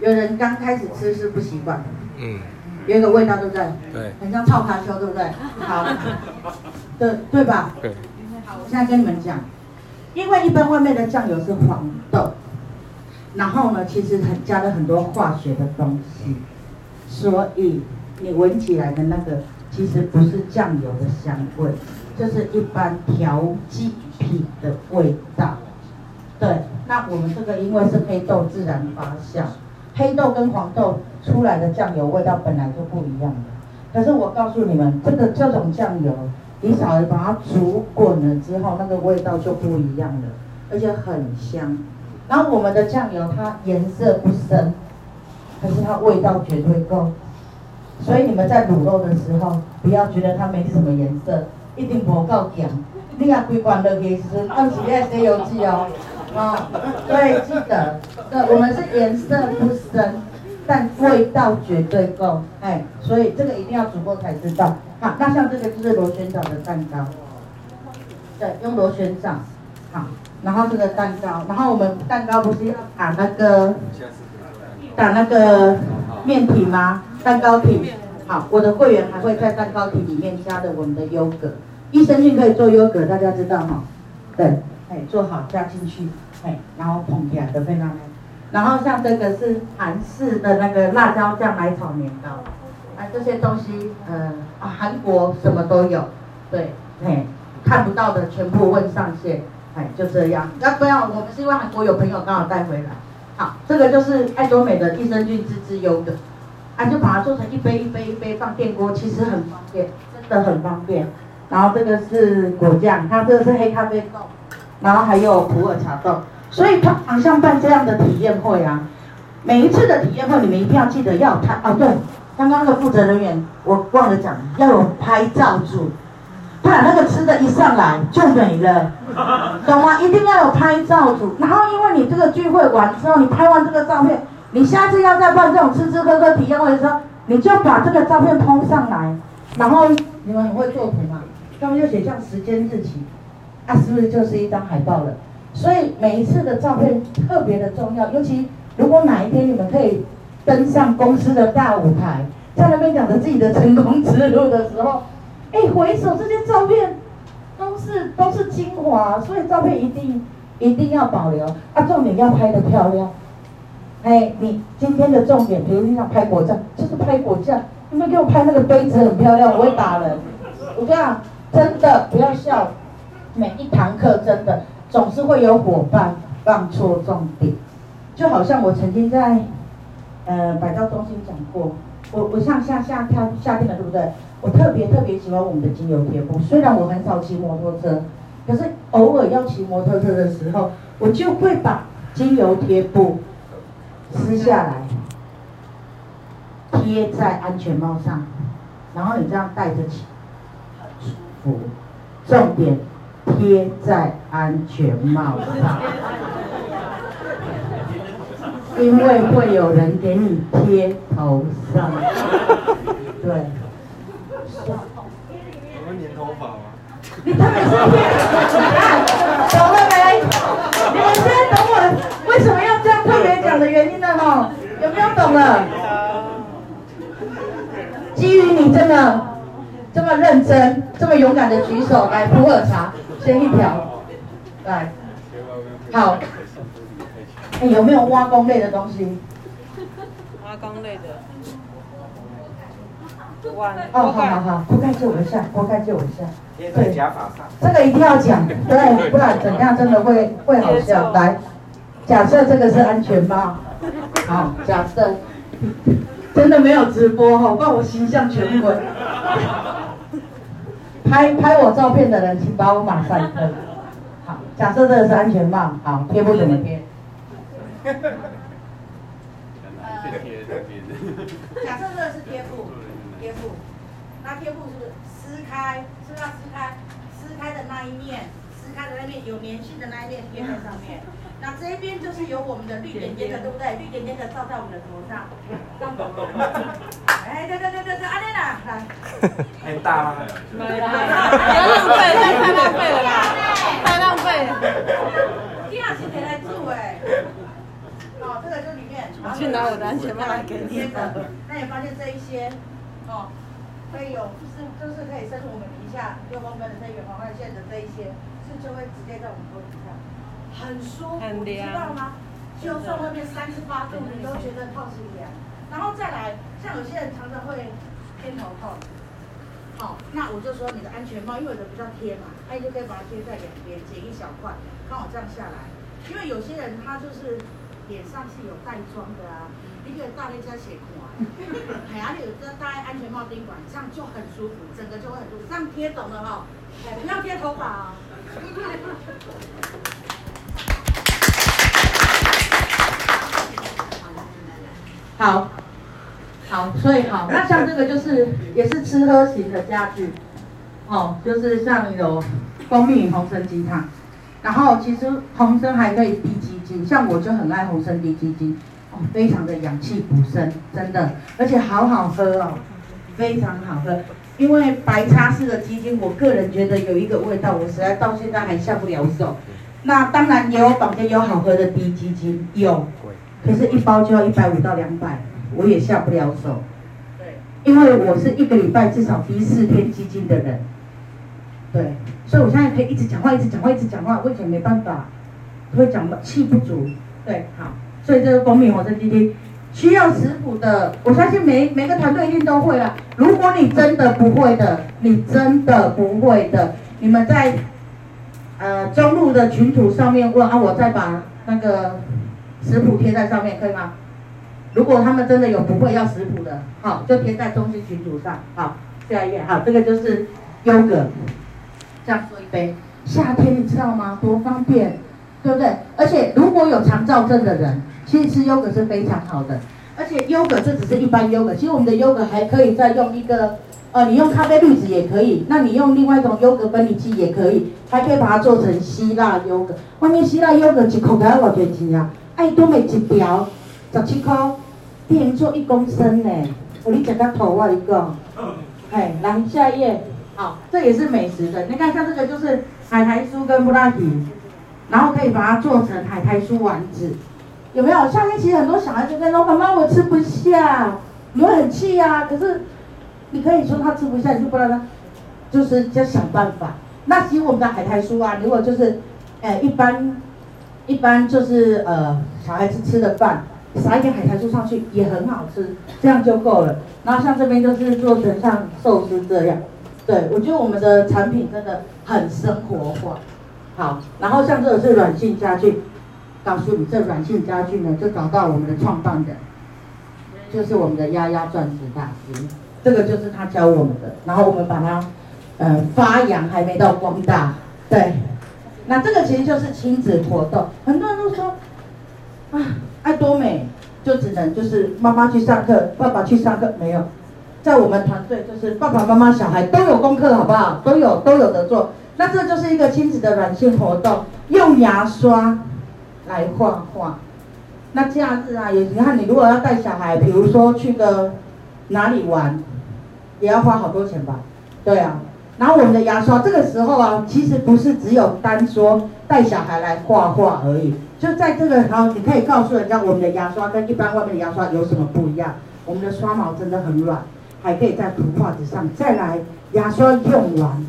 有人刚开始吃是不习惯，嗯，有一个味道，对不对？对，很像臭卡丘，对不对？好，对对吧？对。好，我现在跟你们讲，因为一般外面的酱油是黄豆，然后呢，其实很加了很多化学的东西，所以你闻起来的那个其实不是酱油的香味，就是一般调剂品的味道。对，那我们这个因为是黑豆自然发酵。黑豆跟黄豆出来的酱油味道本来就不一样的，可是我告诉你们，这个这种酱油，你稍微把它煮滚了之后，那个味道就不一样了，而且很香。然后我们的酱油它颜色不深，可是它味道绝对够。所以你们在卤肉的时候，不要觉得它没什么颜色，一定不够强。你要规管的也是按时要洗油剂哦。啊、哦，所以记得，对，我们是颜色不深，但味道绝对够。哎，所以这个一定要煮过才知道。好，那像这个就是螺旋状的蛋糕。对，用螺旋状。好，然后这个蛋糕，然后我们蛋糕不是要打那个，打那个面体吗？蛋糕体。好，我的会员还会在蛋糕体里面加的我们的优格，益生菌可以做优格，大家知道哈？对，哎，做好加进去，哎，然后捧起来的非常美。然后像这个是韩式的那个辣椒酱来炒年糕，啊，这些东西，呃，啊，韩国什么都有，对，嘿。看不到的全部问上线，哎，就这样。要不要？我们是因为韩国有朋友刚好带回来。好，这个就是爱多美的益生菌滋滋优格，啊，就把它做成一杯一杯一杯放电锅，其实很方便，真的很方便。然后这个是果酱，它这个是黑咖啡豆，然后还有普洱茶豆。所以通常像办这样的体验会啊，每一次的体验会你们一定要记得要拍哦。对，刚刚的负责人员我忘了讲，要有拍照组。不然那个吃的一上来就没了，懂吗？一定要有拍照组。然后因为你这个聚会完之后，你拍完这个照片，你下次要再办这种吃吃喝喝体验会的时候，你就把这个照片 PO 上来。然后你们很会做图嘛，上面就写上时间日期，啊，是不是就是一张海报了？所以每一次的照片特别的重要，尤其如果哪一天你们可以登上公司的大舞台，在那边讲着自己的成功之路的时候。哎，回首这些照片，都是都是精华，所以照片一定一定要保留啊！重点要拍得漂亮。哎，你今天的重点，比如你想拍果酱，就是拍果酱，你们给我拍那个杯子很漂亮，我会打人。我这样真的不要笑，每一堂课真的总是会有伙伴放错重点，就好像我曾经在呃百兆中心讲过，我我像夏夏天夏天了，对不对？我特别特别喜欢我们的精油贴布，虽然我很少骑摩托车，可是偶尔要骑摩托车的时候，我就会把精油贴布撕下来，贴在安全帽上，然后你这样戴着起，很舒服。重点贴在安全帽上，因为会有人给你贴头上，对。我们粘头发吗？你特别是贴懂了没？你们现在懂我的原因了哈？有没有懂了？基于你真的这么认真、这么勇敢的举手来普洱茶，先一条，来，好。哎，有没有挖工类的东西？挖工类的。哦，好好好，锅盖借我一下，锅盖借我一下。对。这个一定要讲，对，不然怎样真的会会好笑。来，假设这个是安全帽，好，假设真的没有直播哈，不然我形象全毁。拍拍我照片的人，请把我马赛克。好，假设这个是安全帽，好，贴布怎么贴？假设这个是贴布。贴布，那贴布是不是撕开？是不是要撕开？撕开的那一面，撕开的那面有粘性的那一面贴在上面。那这边就是有我们的绿点点的，对不对？绿点点的照在我们的头上。哎，对对对对对，阿丽娜，来。很大吗？没啦，不要浪费，太浪费了啦，太浪费了。第二期可以来住哎。哦，这个就里面。我去拿我的安全帽来给你。那你发现这一些？哦，可以有，就是就是可以深入我们皮下六公分的这个黄外线的这一些，是就会直接在我们头顶上，很舒服，你知道吗？就算外面三十八度，你都觉得透心凉。然后再来，像有些人常常会偏头痛，好，那我就说你的安全帽，因为有的比较贴嘛，那你就可以把它贴在两边，剪一小块，刚好这样下来。因为有些人他就是脸上是有带妆的啊。一个大力加血管，哎呀，你有个戴安全帽钉管，这样就很舒服，整个就会很舒服。这样贴懂了哈，哎，不要贴头发啊。好，好，所以好，那像这个就是也是吃喝型的家具，哦，就是像有蜂蜜红参鸡汤，然后其实红参还可以滴鸡精，像我就很爱红参滴鸡精，哦，非常的养气补身，真的，而且好好喝哦，非常好喝。因为白茶式的鸡精，我个人觉得有一个味道，我实在到现在还下不了手。那当然也有坊间有好喝的滴鸡精，有，可是一包就要一百五到两百，我也下不了手。对，因为我是一个礼拜至少滴四天鸡精的人。对，所以我现在可以一直讲话，一直讲话，一直讲话，我以前没办法，会讲气不足。对，好，所以这个公民红参鸡精。需要食谱的，我相信每每个团队一定都会啦。如果你真的不会的，你真的不会的，你们在呃中路的群组上面问啊，我再把那个食谱贴在上面，可以吗？如果他们真的有不会要食谱的，好，就贴在中心群组上。好，下一页，好，这个就是优格，这样做一杯。夏天你知道吗？多方便，对不对？而且如果有肠燥症的人。其实吃优格是非常好的，而且优格这只是一般优格，其实我们的优格还可以再用一个，呃，你用咖啡滤纸也可以，那你用另外一种优格分离器也可以，还可以把它做成希腊优格。外面希腊优格一口才多少钱啊？爱多美一条十七块，店做一公升呢。我你讲个头啊，一个。哎，来下一页，好，这也是美食的。你看像这个就是海苔酥跟布拉提，然后可以把它做成海苔酥丸子。有没有？夏天其实很多小孩就跟说：“妈妈，我吃不下。”你会很气呀、啊。可是你可以说他吃不下，你就不让他，就是就想办法。那其实我们的海苔酥啊，如果就是，呃，一般，一般就是呃，小孩子吃的饭，撒一点海苔酥上去也很好吃，这样就够了。然后像这边就是做成像寿司这样，对，我觉得我们的产品真的很生活化。好，然后像这个是软性家具。告诉你，这软性家具呢，就找到我们的创办人，就是我们的丫丫钻石大师，这个就是他教我们的，然后我们把它，呃，发扬还没到光大，对，那这个其实就是亲子活动，很多人都说，啊，爱多美就只能就是妈妈去上课，爸爸去上课，没有，在我们团队就是爸爸妈妈小孩都有功课，好不好？都有都有的做，那这就是一个亲子的软性活动，用牙刷。来画画，那假日啊，也你看你如果要带小孩，比如说去个哪里玩，也要花好多钱吧？对啊。然后我们的牙刷这个时候啊，其实不是只有单说带小孩来画画而已，就在这个时候，你可以告诉人家我们的牙刷跟一般外面的牙刷有什么不一样。我们的刷毛真的很软，还可以在图画纸上再来。牙刷用完，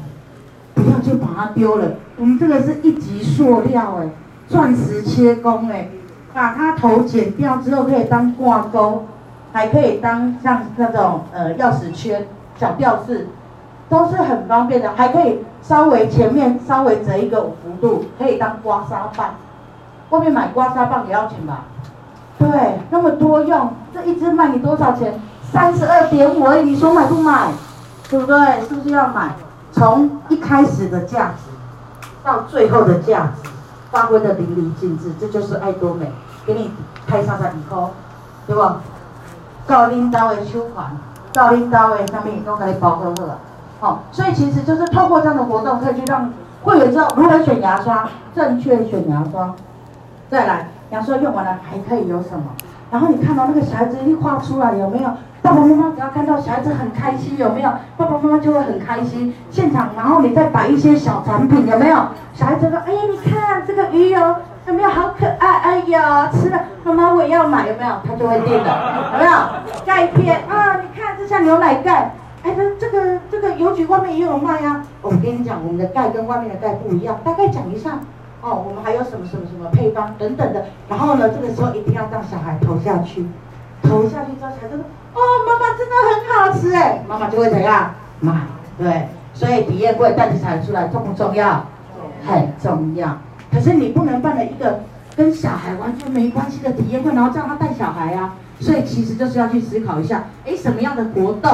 不要就把它丢了。我们这个是一级塑料哎。钻石切工哎，把它头剪掉之后可以当挂钩，还可以当像那种呃钥匙圈、小吊饰，都是很方便的。还可以稍微前面稍微折一个弧度，可以当刮痧棒。外面买刮痧棒也要钱吧？对，那么多用，这一支卖你多少钱？三十二点五而已，你说买不买？对不对？是不是要买？从一开始的价值到最后的价值。发挥的淋漓尽致，这就是爱多美，给你开上在以后，对不？到领导的收款，到领导的上面都可以包呵呵，好，所以其实就是透过这样的活动，可以去让会员知道如何选牙刷，正确选牙刷。再来，牙刷用完了还可以有什么？然后你看到那个小孩子一画出来有没有？爸爸妈妈只要看到小孩子很开心，有没有？爸爸妈妈就会很开心。现场，然后你再摆一些小产品，有没有？小孩子说：“哎呀，你看这个鱼油有没有好可爱？哎呀，吃了，妈妈我也要买，有没有？”他就会订的，有没有？钙片啊，你看这像牛奶钙，哎，这这个这个邮局外面也有卖啊。我跟你讲，我们的钙跟外面的钙不一样，大概讲一下哦。我们还有什么什么什么配方等等的。然后呢，这个时候一定要让小孩投下去，投下去之后，小孩子说。哦，妈妈真的很好吃哎，妈妈就会怎样买？对，所以体验会带着小孩出来重不重要？很重要。可是你不能办了一个跟小孩完全没关系的体验会，然后叫他带小孩啊。所以其实就是要去思考一下，哎，什么样的活动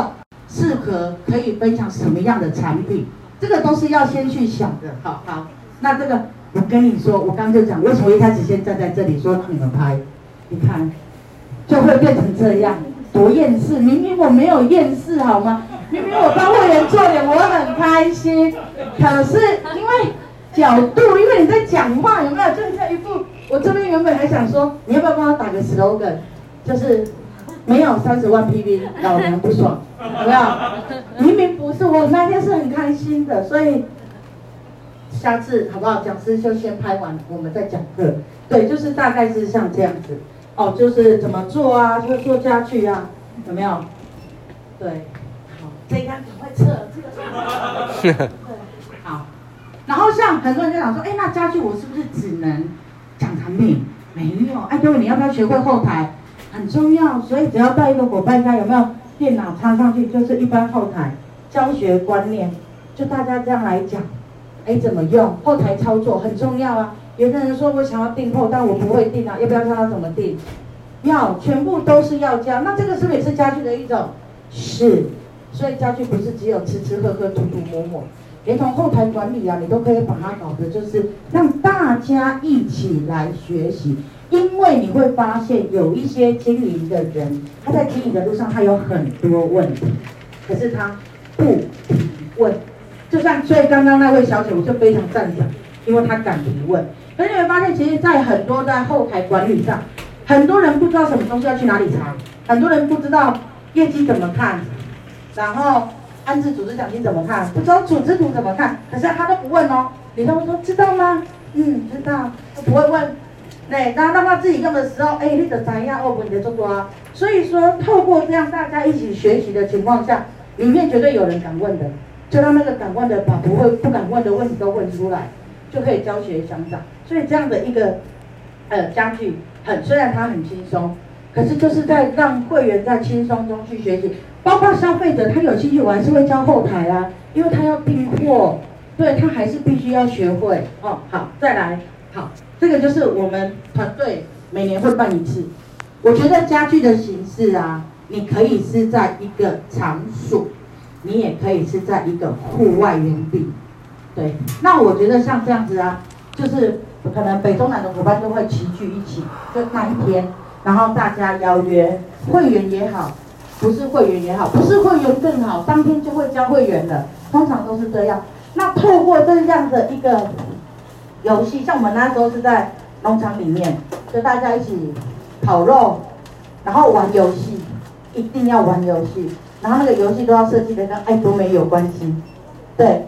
适合可以分享什么样的产品？这个都是要先去想的。好好，那这个我跟你说，我刚就讲，为什么一开始先站在这里说让你们拍？你看，就会变成这样。多厌世，明明我没有厌世好吗？明明我帮会员做脸，我很开心。可是因为角度，因为你在讲话，有没有？就是这一副，我这边原本还想说，你要不要帮我打个 slogan，就是没有三十万 PV，老娘不爽，有没有？明明不是，我那天是很开心的，所以下次好不好？讲师就先拍完，我们再讲课。对，就是大概是像这样子。哦，就是怎么做啊？就是做家具啊，有没有？对，好，这一杆赶快撤，这个对，好。然后像很多人就想说，哎，那家具我是不是只能讲产品？没有，哎，各位你要不要学会后台？很重要，所以只要带一个伙伴家，有没有电脑插上去，就是一般后台教学观念，就大家这样来讲，哎，怎么用后台操作很重要啊。有的人说我想要订后，但我不会订啊，要不要教他怎么订？要，全部都是要教。那这个是不是也是家具的一种？是，所以家具不是只有吃吃喝喝、涂涂抹抹，连同后台管理啊，你都可以把它搞的，就是让大家一起来学习。因为你会发现有一些经营的人，他在经营的路上他有很多问题，可是他不提问。就像所以刚刚那位小姐，我就非常赞赏，因为她敢提问。可是你会发现，其实，在很多在后台管理上，很多人不知道什么东西要去哪里查，很多人不知道业绩怎么看，然后安置组织奖金怎么看，不知道组织图怎么看，可是他都不问哦。你都说知道吗？嗯，知道，他不会问。对，然后当他自己用的时候，哎，你的怎样哦，你的做过啊。所以说，透过这样大家一起学习的情况下，里面绝对有人敢问的，就让那个敢问的把不会不敢问的问题都问出来，就可以教学相长。所以这样的一个呃家具很，虽然它很轻松，可是就是在让会员在轻松中去学习，包括消费者他有兴趣，我还是会教后台啊，因为他要订货，对他还是必须要学会哦。好，再来，好，这个就是我们团队每年会办一次。我觉得家具的形式啊，你可以是在一个场所，你也可以是在一个户外园地，对。那我觉得像这样子啊，就是。可能北中南的伙伴都会齐聚一起，就那一天，然后大家邀约会员也好，不是会员也好，不是会员更好，当天就会交会员的，通常都是这样。那透过这样的一个游戏，像我们那时候是在农场里面，就大家一起烤肉，然后玩游戏，一定要玩游戏，然后那个游戏都要设计的跟爱多美有关系，对。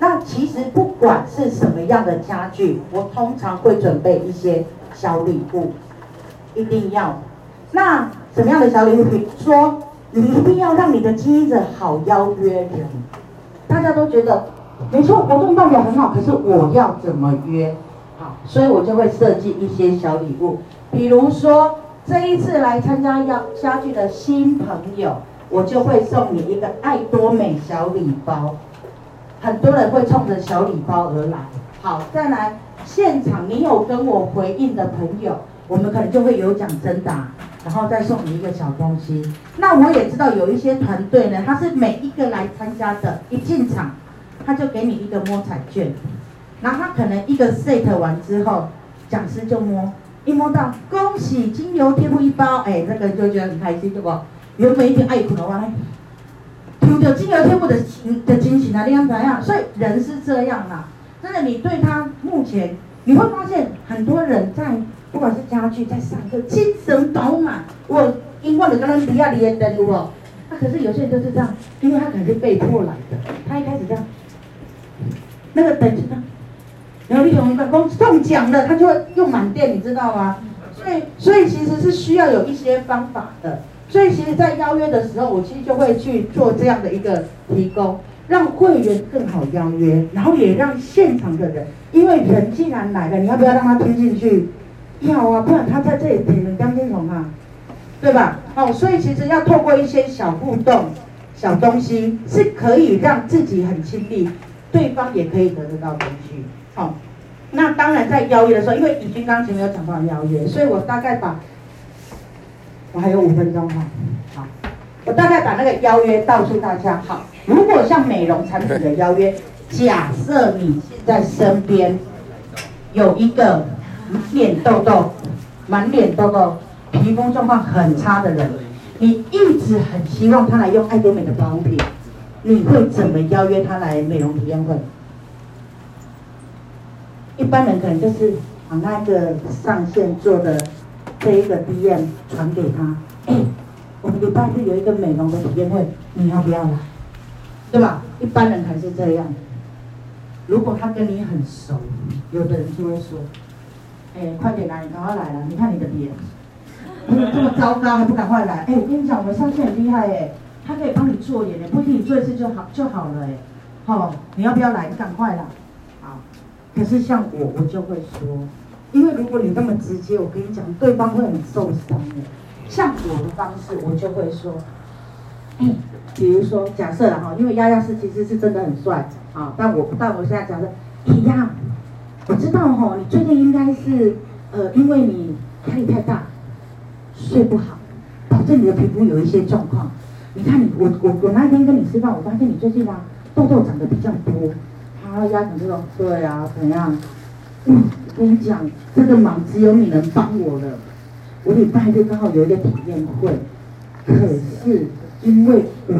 那其实不管是什么样的家具，我通常会准备一些小礼物，一定要。那什么样的小礼物？说，你一定要让你的经营者好邀约人。大家都觉得没错，活动办得很好，可是我要怎么约？好，所以我就会设计一些小礼物，比如说这一次来参加要家具的新朋友，我就会送你一个爱多美小礼包。很多人会冲着小礼包而来。好，再来现场，你有跟我回应的朋友，我们可能就会有奖征答，然后再送你一个小东西。那我也知道有一些团队呢，他是每一个来参加的，一进场他就给你一个摸彩券，然后他可能一个 set 完之后，讲师就摸，一摸到恭喜精油贴布一包，哎，那个就觉得很开心，对不？原本一点爱苦的话。有金牛天赋的情的惊喜啊，你看怎样？所以人是这样啦，真的，你对他目前你会发现很多人在不管是家具在上课，精神饱满。我因为你刚刚比亚迪的登录哦，那可是有些人就是这样，因为他可能是被迫来的，他一开始这样，那个等着他，然后利用一个公中奖了，他就会用满电，你知道吗？所以所以其实是需要有一些方法的。所以，其实，在邀约的时候，我其实就会去做这样的一个提供，让会员更好邀约，然后也让现场的人，因为人既然来了，你要不要让他听进去？要啊，不然他在这里听你当听从啊，对吧？哦，所以其实要透过一些小互动、小东西，是可以让自己很亲密，对方也可以得得到东西。好，那当然在邀约的时候，因为已经刚前没有讲到邀约，所以我大概把。我还有五分钟哈，好，我大概把那个邀约告诉大家。好，如果像美容产品的邀约，假设你现在身边有一个脸痘痘、满脸痘痘、皮肤状况很差的人，你一直很希望他来用爱多美的保养品，你会怎么邀约他来美容体验会？一般人可能就是把那个上线做的这一个 DM 传给他，哎，我们礼拜日有一个美容的体验会，你要不要来？对吧？一般人还是这样。如果他跟你很熟，有的人就会说，哎，快点来，你赶快来了，你看你的脸，这么糟糕还不赶快来？哎，我跟你讲，我们上线很厉害哎，他可以帮你做脸，不一定你做一次就好就好了哎，好，你要不要来？你赶快来。可是像我，我就会说，因为如果你那么直接，我跟你讲，对方会很受伤的。像我的方式，我就会说，嗯，比如说假设了哈，因为丫丫是其实是真的很帅啊，但我但我现在假设，一样，我知道哈，你最近应该是呃，因为你压力太大，睡不好，导致你的皮肤有一些状况。你看你，我我我那天跟你吃饭，我发现你最近啊痘痘长得比较多。然后压紧这种，对啊，怎样？嗯，我跟你讲，这个忙只有你能帮我了。我礼拜日刚好有一个体验会，可是因为我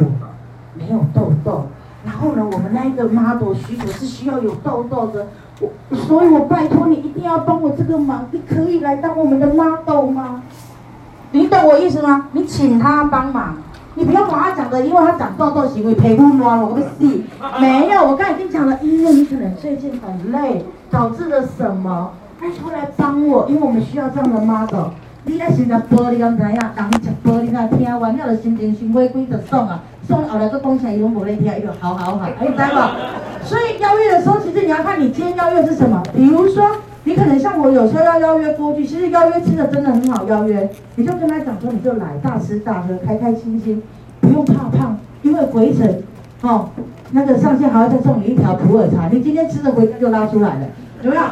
没有痘痘，然后呢，我们那一个 model 需求是需要有痘痘的，我，所以我拜托你一定要帮我这个忙，你可以来当我们的 model 吗？你懂我意思吗？你请他帮忙。你不要把他讲的，因为他长痘痘行为皮肤乱，我会死。没有，我刚才已经讲了，因为你可能最近很累，导致了什么？他出来帮我，因为我们需要这样的 model。你在现在玻璃刚怎样？人吃玻璃那听完了的心情，心灰灰的送啊，送后来个东西伊拢无咧听，伊就好好好，你知吗？所以邀约的时候，其实你要看你今天邀约是什么，比如说。你可能像我有时候要邀约过去，其实邀约吃的真的很好邀约，你就跟他讲说，你就来大吃大喝，开开心心，不用怕胖，因为回程，哦，那个上线还会再送你一条普洱茶，你今天吃的回程就拉出来了，有没有？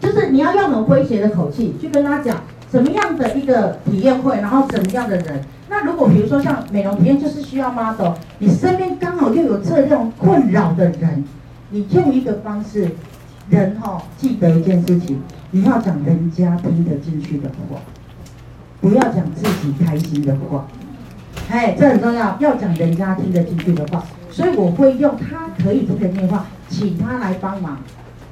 就是你要用很诙谐的口气去跟他讲，什么样的一个体验会，然后怎么样的人。那如果比如说像美容体验，就是需要 model，你身边刚好又有这种困扰的人，你用一个方式。人哈、哦，记得一件事情，你要讲人家听得进去的话，不要讲自己开心的话，哎，这很重要，要讲人家听得进去的话。所以我会用他可以听得进的话，请他来帮忙，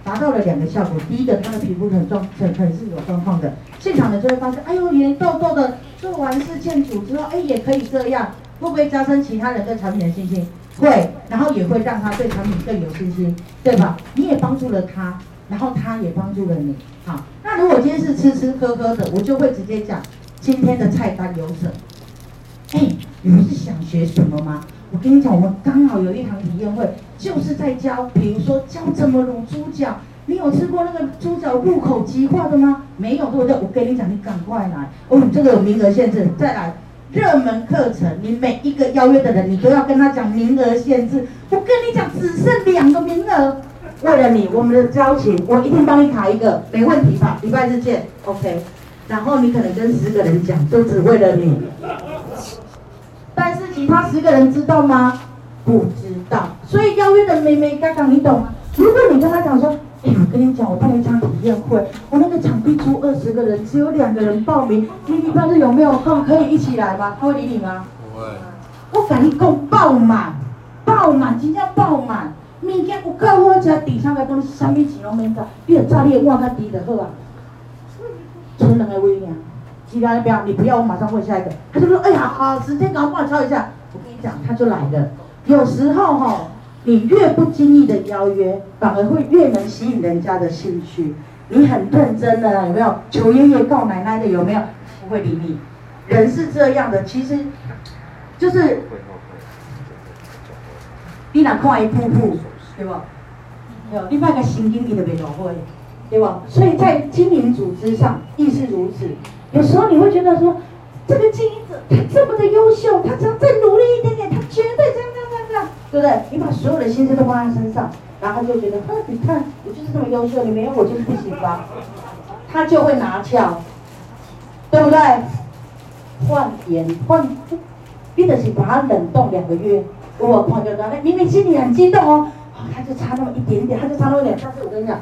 达到了两个效果。第一个，他的皮肤很状很很是有状况的，现场的就会发现，哎呦，连痘痘的做完事件组之后，哎，也可以这样，会不会加深其他人对产品的信心？会，然后也会让他对产品更有信心，对吧？你也帮助了他，然后他也帮助了你。好，那如果今天是吃吃喝喝的，我就会直接讲今天的菜单有什么。哎，你们是想学什么吗？我跟你讲，我们刚好有一堂体验会，就是在教，比如说教怎么卤猪脚。你有吃过那个猪脚入口即化的吗？没有，对不对？我跟你讲，你赶快来。哦，这个有名额限制，再来。热门课程，你每一个邀约的人，你都要跟他讲名额限制。我跟你讲，只剩两个名额。为了你，我们的交情，我一定帮你卡一个，没问题吧？礼拜日见，OK。然后你可能跟十个人讲，就只为了你。但是其他十个人知道吗？不知道。所以邀约的妹妹刚刚你懂吗？如果你跟他讲说。哎，我跟你讲，我办一场体验会，我那个场地租二十个人，只有两个人报名。你礼拜日有没有空？可以一起来吗？他会理你吗？不会。我跟你讲，爆满，爆满，真正爆满。物件有够好吃，底下来讲你什么钱拢免找，你要炸裂碗较低就好啊。存两个位呢，其他的不要，你不要，我马上问下一个。他就说，哎呀，好，时间赶快帮我敲一下。我跟你讲，他就来了。有时候哈。你越不经意的邀约，反而会越能吸引人家的兴趣。你很认真的，有没有？求爷爷告奶奶的有没有？不会理你。人是这样的，其实就是你哪看一步步，对吧？有另外一个新经理的别会，对吧？所以在经营组织上亦是如此。有时候你会觉得说，这个经营者他这么的优秀，他只要再努力一点点，他绝对这样。对不对？你把所有的心思都放在身上，然后他就觉得，呵，你看我就是这么优秀，你没有我就是不行吧？他就会拿翘，对不对？换言换，逼的是把他冷冻两个月。我朋友说，明明心里很激动哦，他就差那么一点点，他就差那么一点。但是我跟你讲，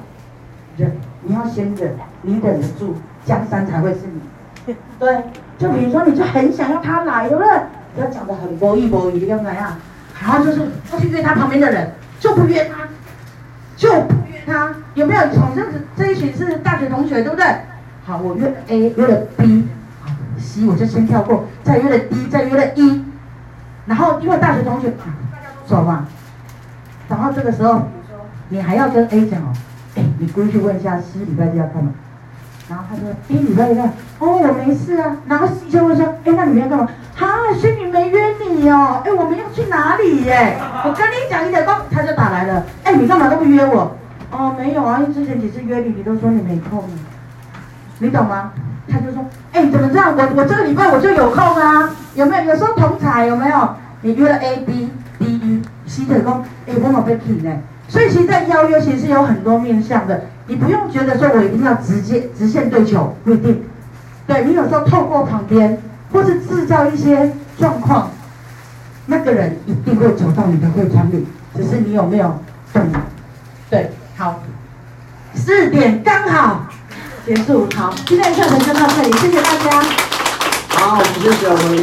忍，你要先忍，你忍得住，江山才会是你。对，就比如说，你就很想要他来，对不对？不要讲得很博弈博弈，你要怎样？然后就是他去约他旁边的人，就不约他，就不约他。有没有？好像是这一群是大学同学，对不对？好，我约了 A，约了 B，好，C 我就先跳过，再约了 D，再约了 E，然后因为大学同学，大家都熟嘛。然后这个时候，你还要跟 A 讲哦，哎，你过去问一下，C 礼拜几要干嘛？然后他说：“A 礼拜一干哦，我没事啊。”然后 C 就会说：“哎，那你们要干嘛？”哈，仙女没约你哦。哎，我们要去哪里耶？我跟你讲一点，他他就打来了。哎，你干嘛都不约我？哦，没有啊，因为之前几次约你，你都说你没空。你懂吗？他就说：“哎，怎么这样？我我这个礼拜我就有空啊，有没有？有时候同台有没有？你约了 A、B、D、E、C 的工，哎，我冇被聘呢。所以其实，在邀约其实有很多面向的。”你不用觉得说我一定要直接直线对球，不一定。对，你有时候透过旁边，或是制造一些状况，那个人一定会走到你的会场里，只是你有没有懂？对，好，四点刚好结束。好，今天的课程就到这里，谢谢大家。好，谢谢我们。